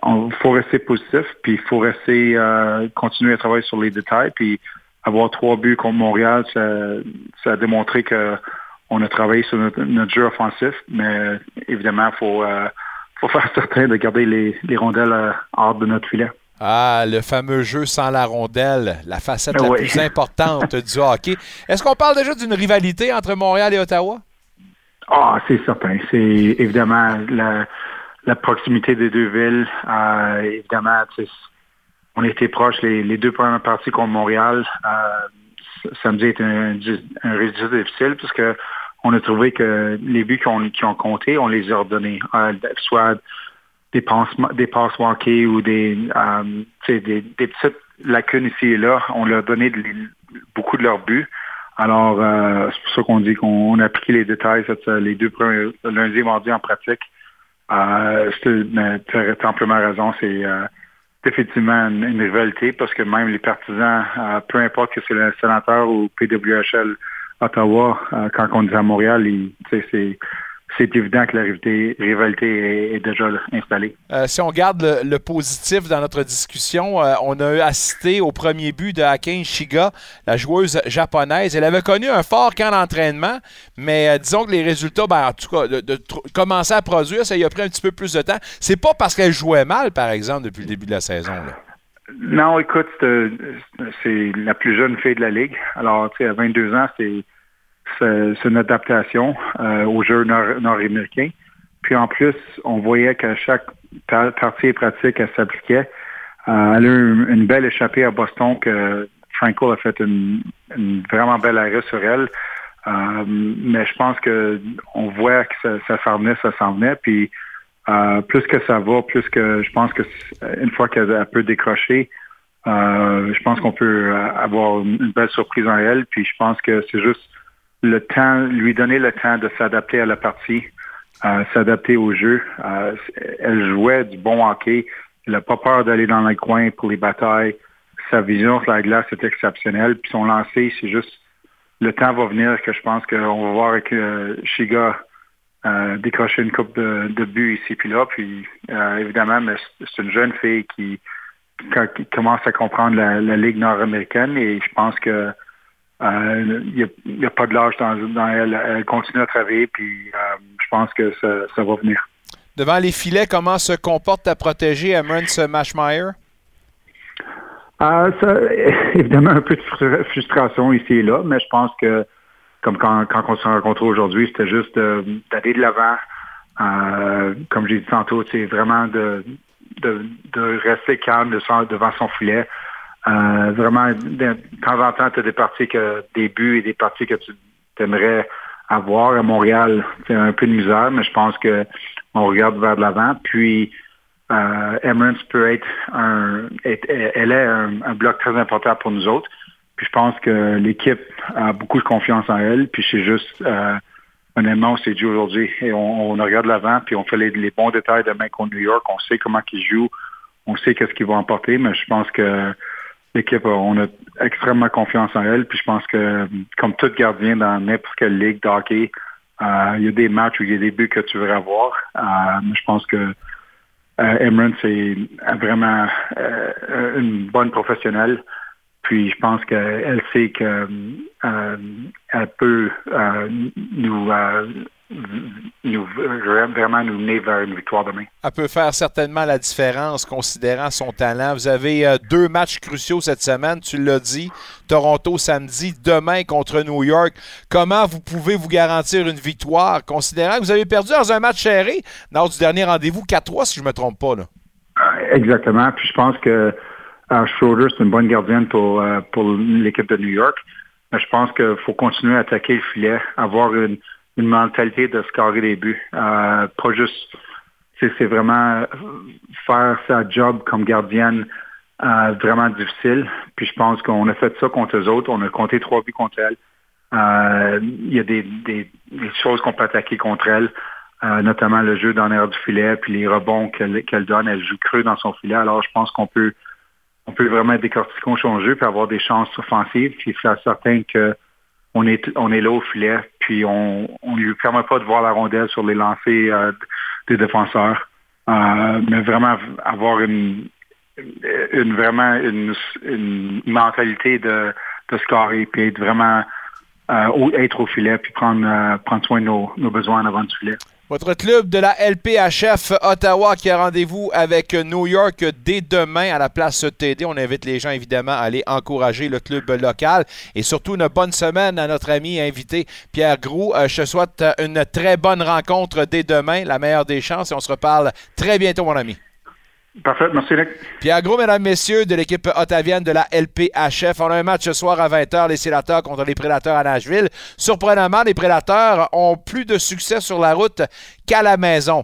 il faut rester positif, puis il faut rester euh, continuer à travailler sur les détails, puis avoir trois buts contre Montréal, ça, a démontré que on a travaillé sur notre, jeu offensif, mais évidemment, il faut, euh, faut faire certain de garder les, les rondelles euh, hors de notre filet. Ah, le fameux jeu sans la rondelle, la facette la plus importante du hockey. Est-ce qu'on parle déjà d'une rivalité entre Montréal et Ottawa? Ah, c'est certain. C'est évidemment la, la proximité des deux villes. Euh, évidemment, on était proches les, les deux premières parties contre Montréal. Euh, samedi était un, résultat difficile parce que on a trouvé que les buts qui ont, compté, on les a redonnés. Euh, soit des passes, manquées ou des, euh, des, petites lacunes ici et là. On leur a donné beaucoup de leurs buts. Alors, c'est pour ça qu'on dit qu'on on a appliqué les détails les deux premiers, lundi et mardi en pratique. Euh, tu as amplement raison, c'est euh, définitivement une, une rivalité parce que même les partisans, euh, peu importe que c'est le sénateur ou PWHL Ottawa, euh, quand on dit à Montréal, c'est c'est évident que la rivalité, rivalité est, est déjà installée. Euh, si on garde le, le positif dans notre discussion, euh, on a assisté au premier but de Akin Shiga, la joueuse japonaise. Elle avait connu un fort camp d'entraînement, mais euh, disons que les résultats, ben, en tout cas, de, commencer à produire, ça y a pris un petit peu plus de temps. C'est pas parce qu'elle jouait mal, par exemple, depuis le début de la saison. là. Non, écoute, c'est c'est la plus jeune fille de la Ligue. Alors, tu sais, à 22 ans, c'est c'est une adaptation euh, au jeu nord- nord-américain. Puis en plus, on voyait qu'à chaque par- partie pratique, elle s'appliquait. Euh, elle a eu une belle échappée à Boston que Franco a fait une, une vraiment belle arrêt sur elle. Euh, mais je pense que on voit que ça, ça s'en venait, ça s'en venait. Puis euh, plus que ça va, plus que je pense que une fois qu'elle elle peut décrocher, euh, je pense qu'on peut euh, avoir une belle surprise en elle. Puis je pense que c'est juste le temps, lui donner le temps de s'adapter à la partie, euh, s'adapter au jeu. Euh, elle jouait du bon hockey. Elle n'a pas peur d'aller dans les coins pour les batailles. Sa vision sur la glace est exceptionnelle. Puis son lancer, c'est juste le temps va venir que je pense qu'on va voir avec euh, Shiga euh, décrocher une coupe de, buts ici puis là. Puis évidemment, c'est une jeune fille qui, qui- commence à comprendre la Ligue nord-américaine et je pense que euh, il n'y a, pas de l'âge dans, dans elle. Elle continue à travailler, puis euh, je pense que ça, ça va venir. Devant les filets, comment se comporte ta protégée, Emrance Mashmeyer? Euh, ça, évidemment, un peu de frustra- frustration ici et là, mais je pense que, comme quand, quand on s'est rencontrés aujourd'hui, c'était juste de- d'aller de l'avant. Euh, comme j'ai dit tantôt, c'est vraiment de, de, de rester calme devant son filet. Euh, vraiment, de, temps en temps, tu as des parties que des buts et des parties que tu aimerais avoir. À Montréal, c'est un peu de misère, mais je pense que on regarde vers l'avant. Puis, euh, Emirates peut être un, est- elle est un, bloc très important pour nous autres. Puis je pense que l'équipe a beaucoup de confiance en elle. Puis c'est juste, euh, honnêtement, on s'est dit aujourd'hui et on, on regarde l'avant, puis on fait les, les bons détails demain contre New York. On sait comment ils jouent, on sait qu'est-ce qu'ils vont emporter, mais je pense que l'équipe, on a extrêmement confiance en elle. Puis je pense que, comme tout gardien dans n'importe quelle ligue de hockey, euh, il y a des matchs où il y a des buts que tu veux avoir. Euh, je pense que euh, Emirates c'est vraiment euh, une bonne professionnelle. Puis je pense qu'elle sait que euh, elle peut nous, nous vraiment nous mener vers une victoire demain. Elle peut faire certainement la différence considérant son talent. Vous avez euh, deux matchs cruciaux cette semaine, tu l'as dit. Toronto samedi, demain contre New York. Comment vous pouvez vous garantir une victoire considérant que vous avez perdu dans un match serré lors du dernier rendez-vous 4-3 si je ne me trompe pas. Là? Exactement. Puis je pense que euh, Schroeder, c'est une bonne gardienne pour, euh, pour l'équipe de New York. Mais je pense qu'il faut continuer à attaquer le filet, avoir une, une mentalité de scorer des buts. Euh, pas juste, c'est c'est vraiment faire sa job comme gardienne euh, vraiment difficile. Puis je pense qu'on a fait ça contre eux autres. On a compté trois buts contre elle. Euh, Il y a des, des, des choses qu'on peut attaquer contre elle. Euh, notamment le jeu dans l'air du filet, puis les rebonds qu'elle donne, elle joue creux dans son filet. Alors je pense qu'on peut on peut vraiment décortiquer son jeu puis avoir des chances offensives, puis faire certain que on est on est là au filet, puis on on lui permet pas de voir la rondelle sur les lancers euh, des défenseurs, Euh, mais vraiment avoir une une vraiment une, mentalité de de scorer puis être vraiment euh, être au filet puis prendre prendre soin de nos, nos besoins en avant du filet. Votre club de la LPHF Ottawa qui a rendez-vous avec New York dès demain à la place TD. On invite les gens évidemment à aller encourager le club local et surtout une bonne semaine à notre ami invité Pierre Groux. Euh, je te souhaite une très bonne rencontre dès demain, la meilleure des chances et on se reparle très bientôt mon ami. Parfait, merci Nick. Pierre Gros, mesdames, messieurs, de l'équipe ottavienne de la LPHF. On a un match ce soir à 20h, les sénateurs contre les prédateurs à Nashville. Surprenamment, les prédateurs ont plus de succès sur la route qu'à la maison.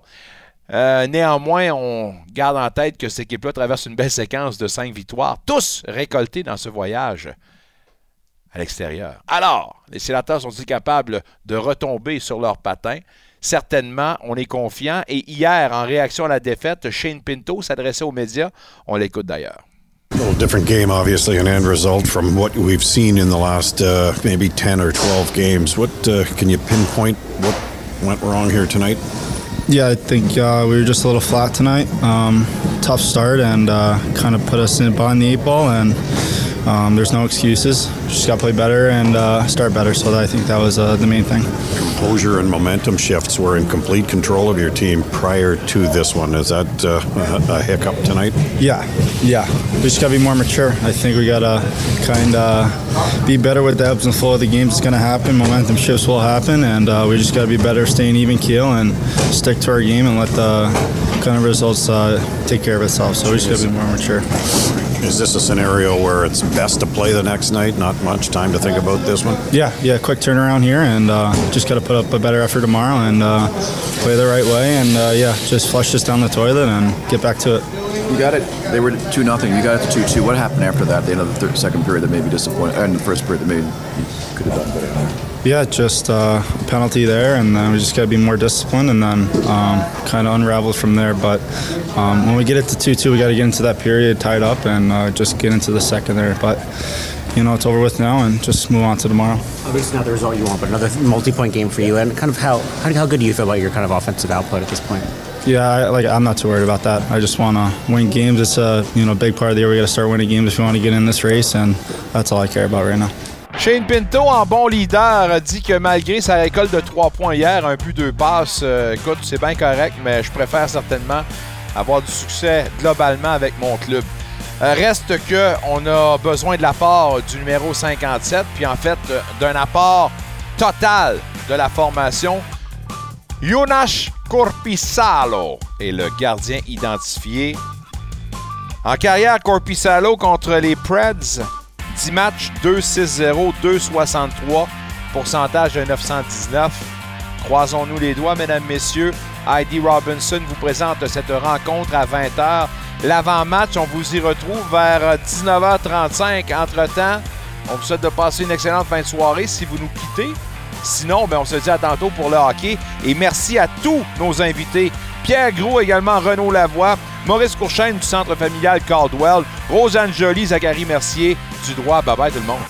Euh, néanmoins, on garde en tête que cette équipe-là traverse une belle séquence de cinq victoires, tous récoltés dans ce voyage à l'extérieur. Alors, les sénateurs sont-ils capables de retomber sur leurs patins? Certainement, on est confiant. Et hier, en réaction à la défaite, Shane Pinto s'adressait aux médias. On l'écoute d'ailleurs. A little different game, obviously, an end result from what we've seen in the last uh, maybe 10 or 12 games. What uh, can you pinpoint what went wrong here tonight? Yeah, I think uh, we were just a little flat tonight. Um, tough start and uh, kind of put us in behind the eight ball, and um, there's no excuses. Just got to play better and uh, start better. So I think that was uh, the main thing. Composure and momentum shifts were in complete control of your team prior to this one. Is that uh, a, hiccup tonight? Yeah, yeah. We just got to be more mature. I think we got to kind of be better with the ebbs and flow of the games. It's going to happen. Momentum shifts will happen, and uh, we just got to be better, staying even keel, and stick to our game and let the kind of results uh, take care of itself. So we just got to be more mature. Is this a scenario where it's best to play the next night? Not much time to think about this one? Yeah, yeah, quick turnaround here, and uh, just got to put up a better effort tomorrow and uh, play the right way, and uh, yeah, just flush this down the toilet and get back to it. You got it. They were two nothing. You got it to two two. What happened after that? The end of the third, second period that made you disappointed, and the first period that maybe you could have done better. Yeah, just uh, a penalty there, and then we just got to be more disciplined, and then um, kind of unravel from there. But um, when we get it to two-two, we got to get into that period tied up and uh, just get into the second there. But you know, it's over with now, and just move on to tomorrow. Obviously, not the result you want, but another multi-point game for you. And kind of how how, how good do you feel about your kind of offensive output at this point? Yeah, I, like I'm not too worried about that. I just want to win games. It's a you know big part of the year. We got to start winning games if we want to get in this race, and that's all I care about right now. Shane Pinto, en bon leader, dit que malgré sa récolte de 3 points hier, un but, deux passes, euh, écoute, c'est bien correct, mais je préfère certainement avoir du succès globalement avec mon club. Euh, reste que on a besoin de l'apport du numéro 57, puis en fait euh, d'un apport total de la formation. Jonas Corpissalo est le gardien identifié. En carrière, Corpissalo contre les Preds, 10 matchs, 2-6-0, 2-63, pourcentage de 919. Croisons-nous les doigts, mesdames, messieurs. Heidi Robinson vous présente cette rencontre à 20h. L'avant-match, on vous y retrouve vers 19h35. Entre-temps, on vous souhaite de passer une excellente fin de soirée si vous nous quittez. Sinon, ben, on se dit à tantôt pour le hockey. Et merci à tous nos invités. Pierre Gros, également Renaud Lavoie, Maurice Courchaine du Centre familial Caldwell, Rosanne Joly, Zachary Mercier du droit. Bye bye tout le monde.